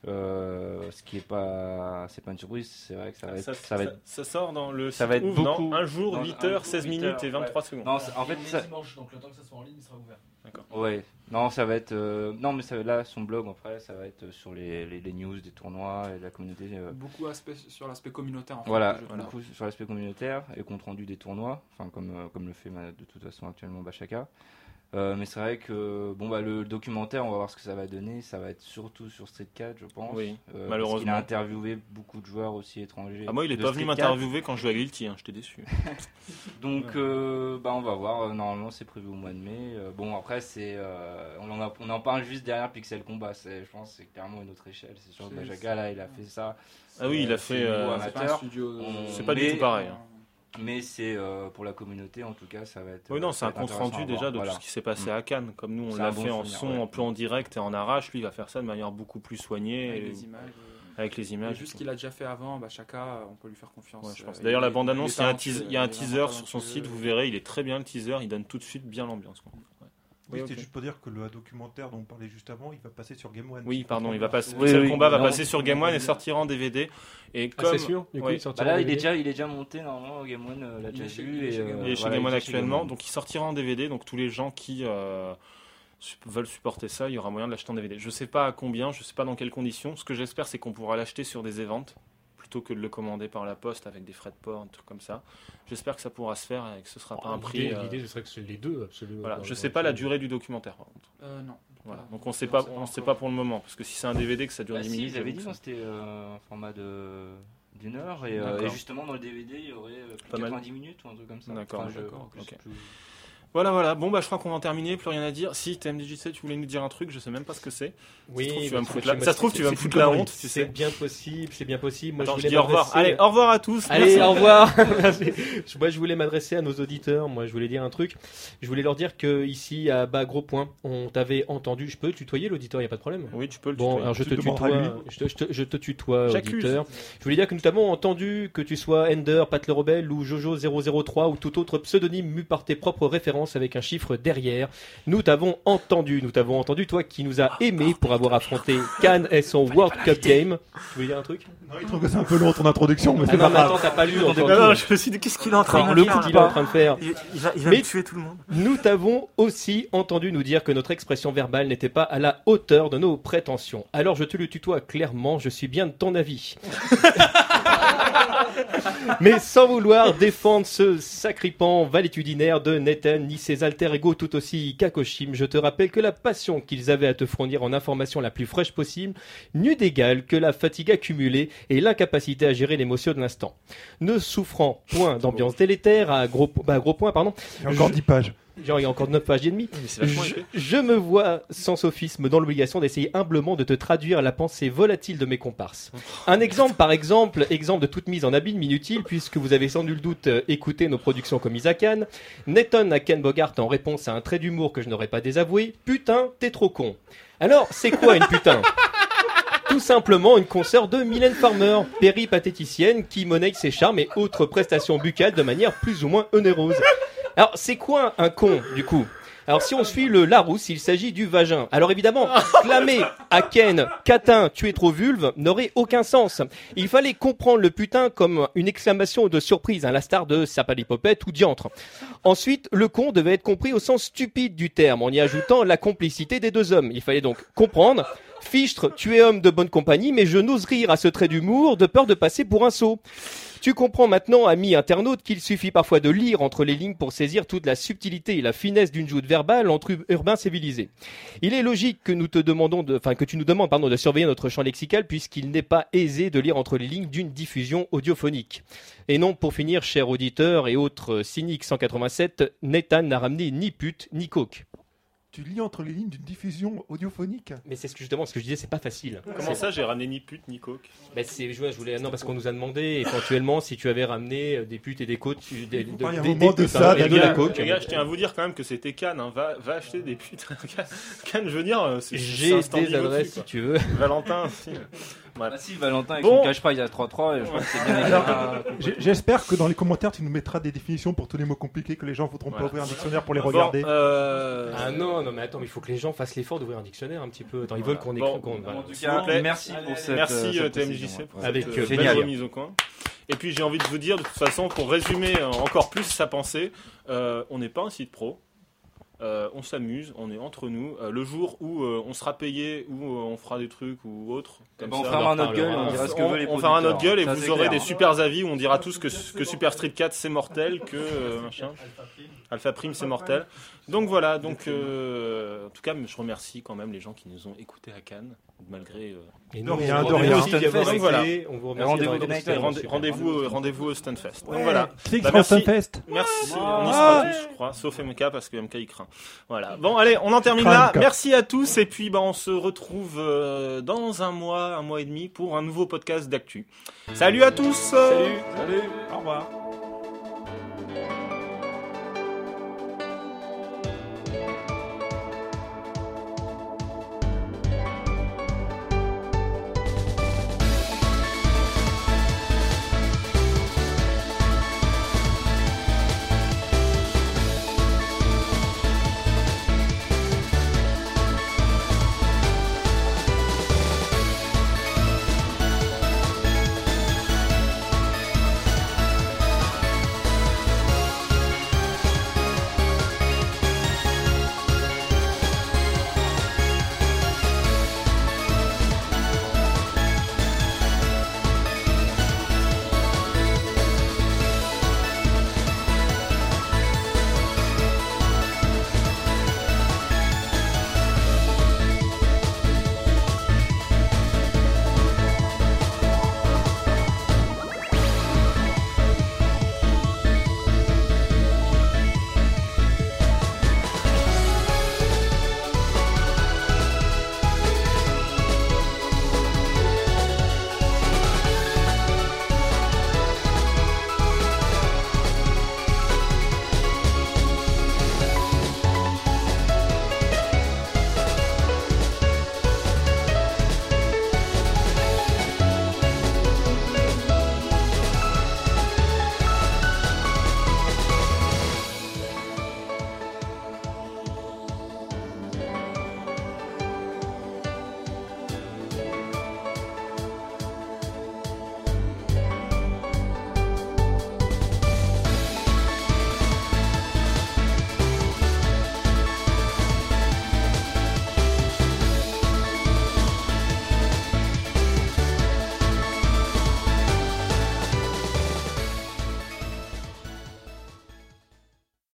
Euh, ce qui est pas, c'est pas une surprise. C'est vrai que ça va être, Ça, ça va être. ça sort dans le ça site va être ouvre beaucoup- un jour, dans 8 un heures, jour, 16 8 minutes et heures, 23 secondes. Non, en Il fait, dimanche, donc le temps que ça soit en ligne, il sera ouvert. ouais. Non, ça va être. Euh, Non, mais ça, là, son blog après, ça va être sur les, les, les news des tournois et de la communauté. euh, Beaucoup aspect, sur l'aspect communautaire. En fait, Voilà, beaucoup sur l'aspect communautaire et compte rendu des tournois, enfin comme, euh, comme le fait ma- de toute façon actuellement Bachaka. Euh, mais c'est vrai que bon bah le documentaire, on va voir ce que ça va donner. Ça va être surtout sur Street 4, je pense. Oui, Euh, parce malheureusement. qu'il a interviewé beaucoup de joueurs aussi étrangers. Ah, moi, il est pas venu Street 4. m'interviewer quand je jouais à Guilty, hein, j'étais déçu. Donc euh, bah on va voir. Normalement c'est prévu au mois de mai. Euh, bon après c'est euh, on en a- on en parle juste derrière Pixel Combat. C'est je pense que c'est clairement une autre échelle. C'est sûr que Bachaka là il a fait ça. Ah oui, il a fait. c'est euh, pas un amateur. studio. On- C'est pas du tout pareil. hein. Mais c'est euh, pour la communauté en tout cas ça va être. Oui, non, euh, c'est un compte rendu déjà de Voilà. tout ce qui s'est passé à Cannes. Comme nous, on l'a bon fait en souvenir, son, ouais. en plan direct et en arrache. Lui, il va faire ça de manière beaucoup plus soignée. avec et- les images. Avec les images. et qu'il a déjà fait avant, bah, chacun, on peut lui faire confiance. Ouais, je pense. Euh, D'ailleurs, il la bande-annonce, il il y a un teaser, il y a un il est teaser vraiment sur son site, vous verrez, il est très bien le teaser, il donne tout de suite bien l'ambiance. Oui, Oui, c'était ok. juste pour dire que le documentaire dont on parlait juste avant, il va passer sur Game One. Oui, pardon, il va passer. Oui, Pixel oui, Combat va non. passer sur Game One et sortira en DVD. Et Ah, comme c'est sûr Du coup, il sortira Bah là, en il est déjà, il est déjà monté normalement au Game One, euh, l'a Il déjà est chez- vu il est et chez Game euh, One. il est chez voilà, Game One il est chez Game actuellement, One. donc il sortira en DVD. Donc tous les gens qui euh, veulent supporter ça, il y aura moyen de l'acheter en DVD. Je sais pas à combien, je sais pas dans quelles conditions. Ce que j'espère, c'est qu'on pourra l'acheter sur des events plutôt que de le commander par la poste avec des frais de port, un truc comme ça. J'espère que ça pourra se faire et que ce sera pas un prix. L'idée, euh, l'idée, ce serait que c'est les deux, absolument. voilà, je sais pas la durée du documentaire. par contre. Euh, non. Voilà. Voilà. Donc on sait pas, on sait pas pour le moment parce que si c'est un DVD que ça dure Bah 10 si, minutes, ils avaient j'avoue dit que ça- c'était euh, un format de d'une heure et, euh, et justement dans le DVD il y aurait euh, plus de Pas mal. 90 minutes ou un truc comme ça. D'accord, Enfin, d'accord, plus. Voilà, voilà. Bon, bah, je crois qu'on va en terminer. Plus rien à dire. Si TMDJC, tu voulais nous dire un truc, je sais même pas ce que c'est. Oui, Ça se trouve, tu vas me foutre la- ça se trouve, tu vas me c'est- foutre c'est la une honte, tu C'est sais. bien possible, c'est bien possible. Moi, Attends, je je dis au revoir. m'adresser- Allez, au revoir à tous. Allez, Merci. au revoir. Moi, je voulais m'adresser à nos auditeurs. Moi, je voulais dire un truc. Je voulais leur dire que ici, à bas gros point, on t'avait entendu. Je peux tutoyer l'auditeur, il y a pas de problème? Oui, tu peux le Bon, tutoyer. alors je Tu te tutoie. Je te, je te- je te tutoie, J'accuse. auditeur. Je voulais dire que nous t'avons entendu que tu sois Ender, Pat le Rebelle ou Jojo003 ou tout autre pseudonyme mu par tes propres références avec un chiffre derrière. Nous t'avons entendu. Nous t'avons entendu, toi qui nous as aimé pour avoir affronté Cannes et son World Cup Game. Tu voulais dire un truc? Non, il trouve que c'est un peu long ton introduction, mais Ah c'est non, pas mais grave. attends, t'as pas lu encore Non, tout. non, je me suis dit, qu'est-ce qu'il est en train de le faire, qu'il est en train de faire. Il, il va, il va Mais- me tuer tout le monde. Nous t'avons aussi entendu nous dire que notre expression verbale n'était pas à la hauteur de nos prétentions. Alors je te le tutoie clairement, je suis bien de ton avis. Mais sans vouloir défendre ce sacripant valétudinaire de Nathan ni ses alter ego tout aussi kakoshim, je te rappelle que la passion qu'ils avaient à te fournir en information la plus fraîche possible n'eut d'égal que la fatigue accumulée et l'incapacité à gérer l'émotion de l'instant. Ne souffrant point d'ambiance délétère à gros, bah, gros point, pardon, encore je- 10 pages. Genre il y a encore 9 pages et demie, je me vois sans sophisme dans l'obligation d'essayer humblement de te traduire la pensée volatile de mes comparses. Un exemple par exemple, exemple de toute mise en abîme inutile puisque vous avez sans nul doute euh, écouté nos productions comme Isakan. Netton à Ken Bogart en réponse à un trait d'humour que je n'aurais pas désavoué. Putain, t'es trop con. Alors, c'est quoi une putain? Tout simplement une consoeur de Mylène Farmer, péripatéticienne qui monnaie ses charmes et autres prestations buccales de manière plus ou moins onéreuse. Alors, c'est quoi un con, du coup? Alors si on suit le Larousse, il s'agit du vagin. Alors évidemment, clamer à Ken Catin, tu es trop vulve n'aurait aucun sens. Il fallait comprendre le putain comme une exclamation de surprise, à l'instar de sapalipopette ou diantre. Ensuite, le con devait être compris au sens stupide du terme, en y ajoutant la complicité des deux hommes. Il fallait donc comprendre. Fichtre, tu es homme de bonne compagnie, mais je n'ose rire à ce trait d'humour de peur de passer pour un sot. Tu comprends maintenant, ami internaute, qu'il suffit parfois de lire entre les lignes pour saisir toute la subtilité et la finesse d'une joute verbale entre ur- urbains civilisés. Il est logique que nous te demandons de, enfin, que tu nous demandes, pardon, de surveiller notre champ lexical puisqu'il n'est pas aisé de lire entre les lignes d'une diffusion audiophonique. Et non, pour finir, cher auditeur et autres cyniques 187, Nathan n'a ramené ni pute, ni coke. Tu lis entre les lignes d'une diffusion audiophonique. Mais c'est ce que justement ce que je disais, c'est pas facile. Comment ça, j'ai ramené ni pute ni coke Bah, c'est, je, voulais, non, parce qu'on nous a demandé éventuellement si tu avais ramené euh, des putes et des tu- des, Vous de- parliez un des- moment des de ça, hein, et les de la coke. Les gars, je tiens à vous dire quand même que c'était Cannes. Hein. Va, va acheter des putes. Cannes, je veux dire, euh, J'ai des adresses si tu veux. Valentin, si. Bah si, Valentin avec Bon. cache pas, il y a 3-3 et je crois que c'est bien écrit. Alors, J'ai- J'espère que dans les commentaires, tu nous mettras des définitions pour tous les mots compliqués que les gens voudront Voilà. pas ouvrir un dictionnaire pour les Bon, regarder. euh, Ah non, non, mais attends, mais il faut que les gens fassent l'effort d'ouvrir un dictionnaire un petit peu. Attends, ils veulent qu'on Bon. écrive. En tout cas, merci pour cette Merci euh, euh, cette TMJC précision, pour. Avec, cette euh, euh, belle remise au coin. Et puis j'ai envie de vous dire, de toute façon, pour résumer euh, encore plus sa pensée, euh, on n'est pas un site pro. Euh, on s'amuse, on est entre nous. Euh, le jour où euh, on sera payé, où on fera des trucs ou autre, comme Bah, on ça, notre gueule et on parlera. dira ce que on, veulent les on fera producteurs. gueule et Ça, vous aurez clair. des super avis où on dira tous que, que Super Street 4 c'est mortel, que machin, Alpha Prime c'est mortel. Donc voilà, donc euh, en tout cas je remercie quand même les gens qui nous ont écoutés à Cannes, malgré. euh, Et nous, rien, on de rien. été. voilà. On vous remercie Rendez-vous rendez- rendez-vous au- rendez-vous au Stunfest. Donc voilà. Click Bah, sur merci. Stunfest. Merci, on y Ah. sera tous, je crois, sauf MK parce que MK il craint. Voilà. Bon, allez, on en termine là. Merci à tous et puis bah, on se retrouve euh, dans un mois, un mois et demi pour un nouveau podcast d'actu. Salut à tous. Salut. Au revoir.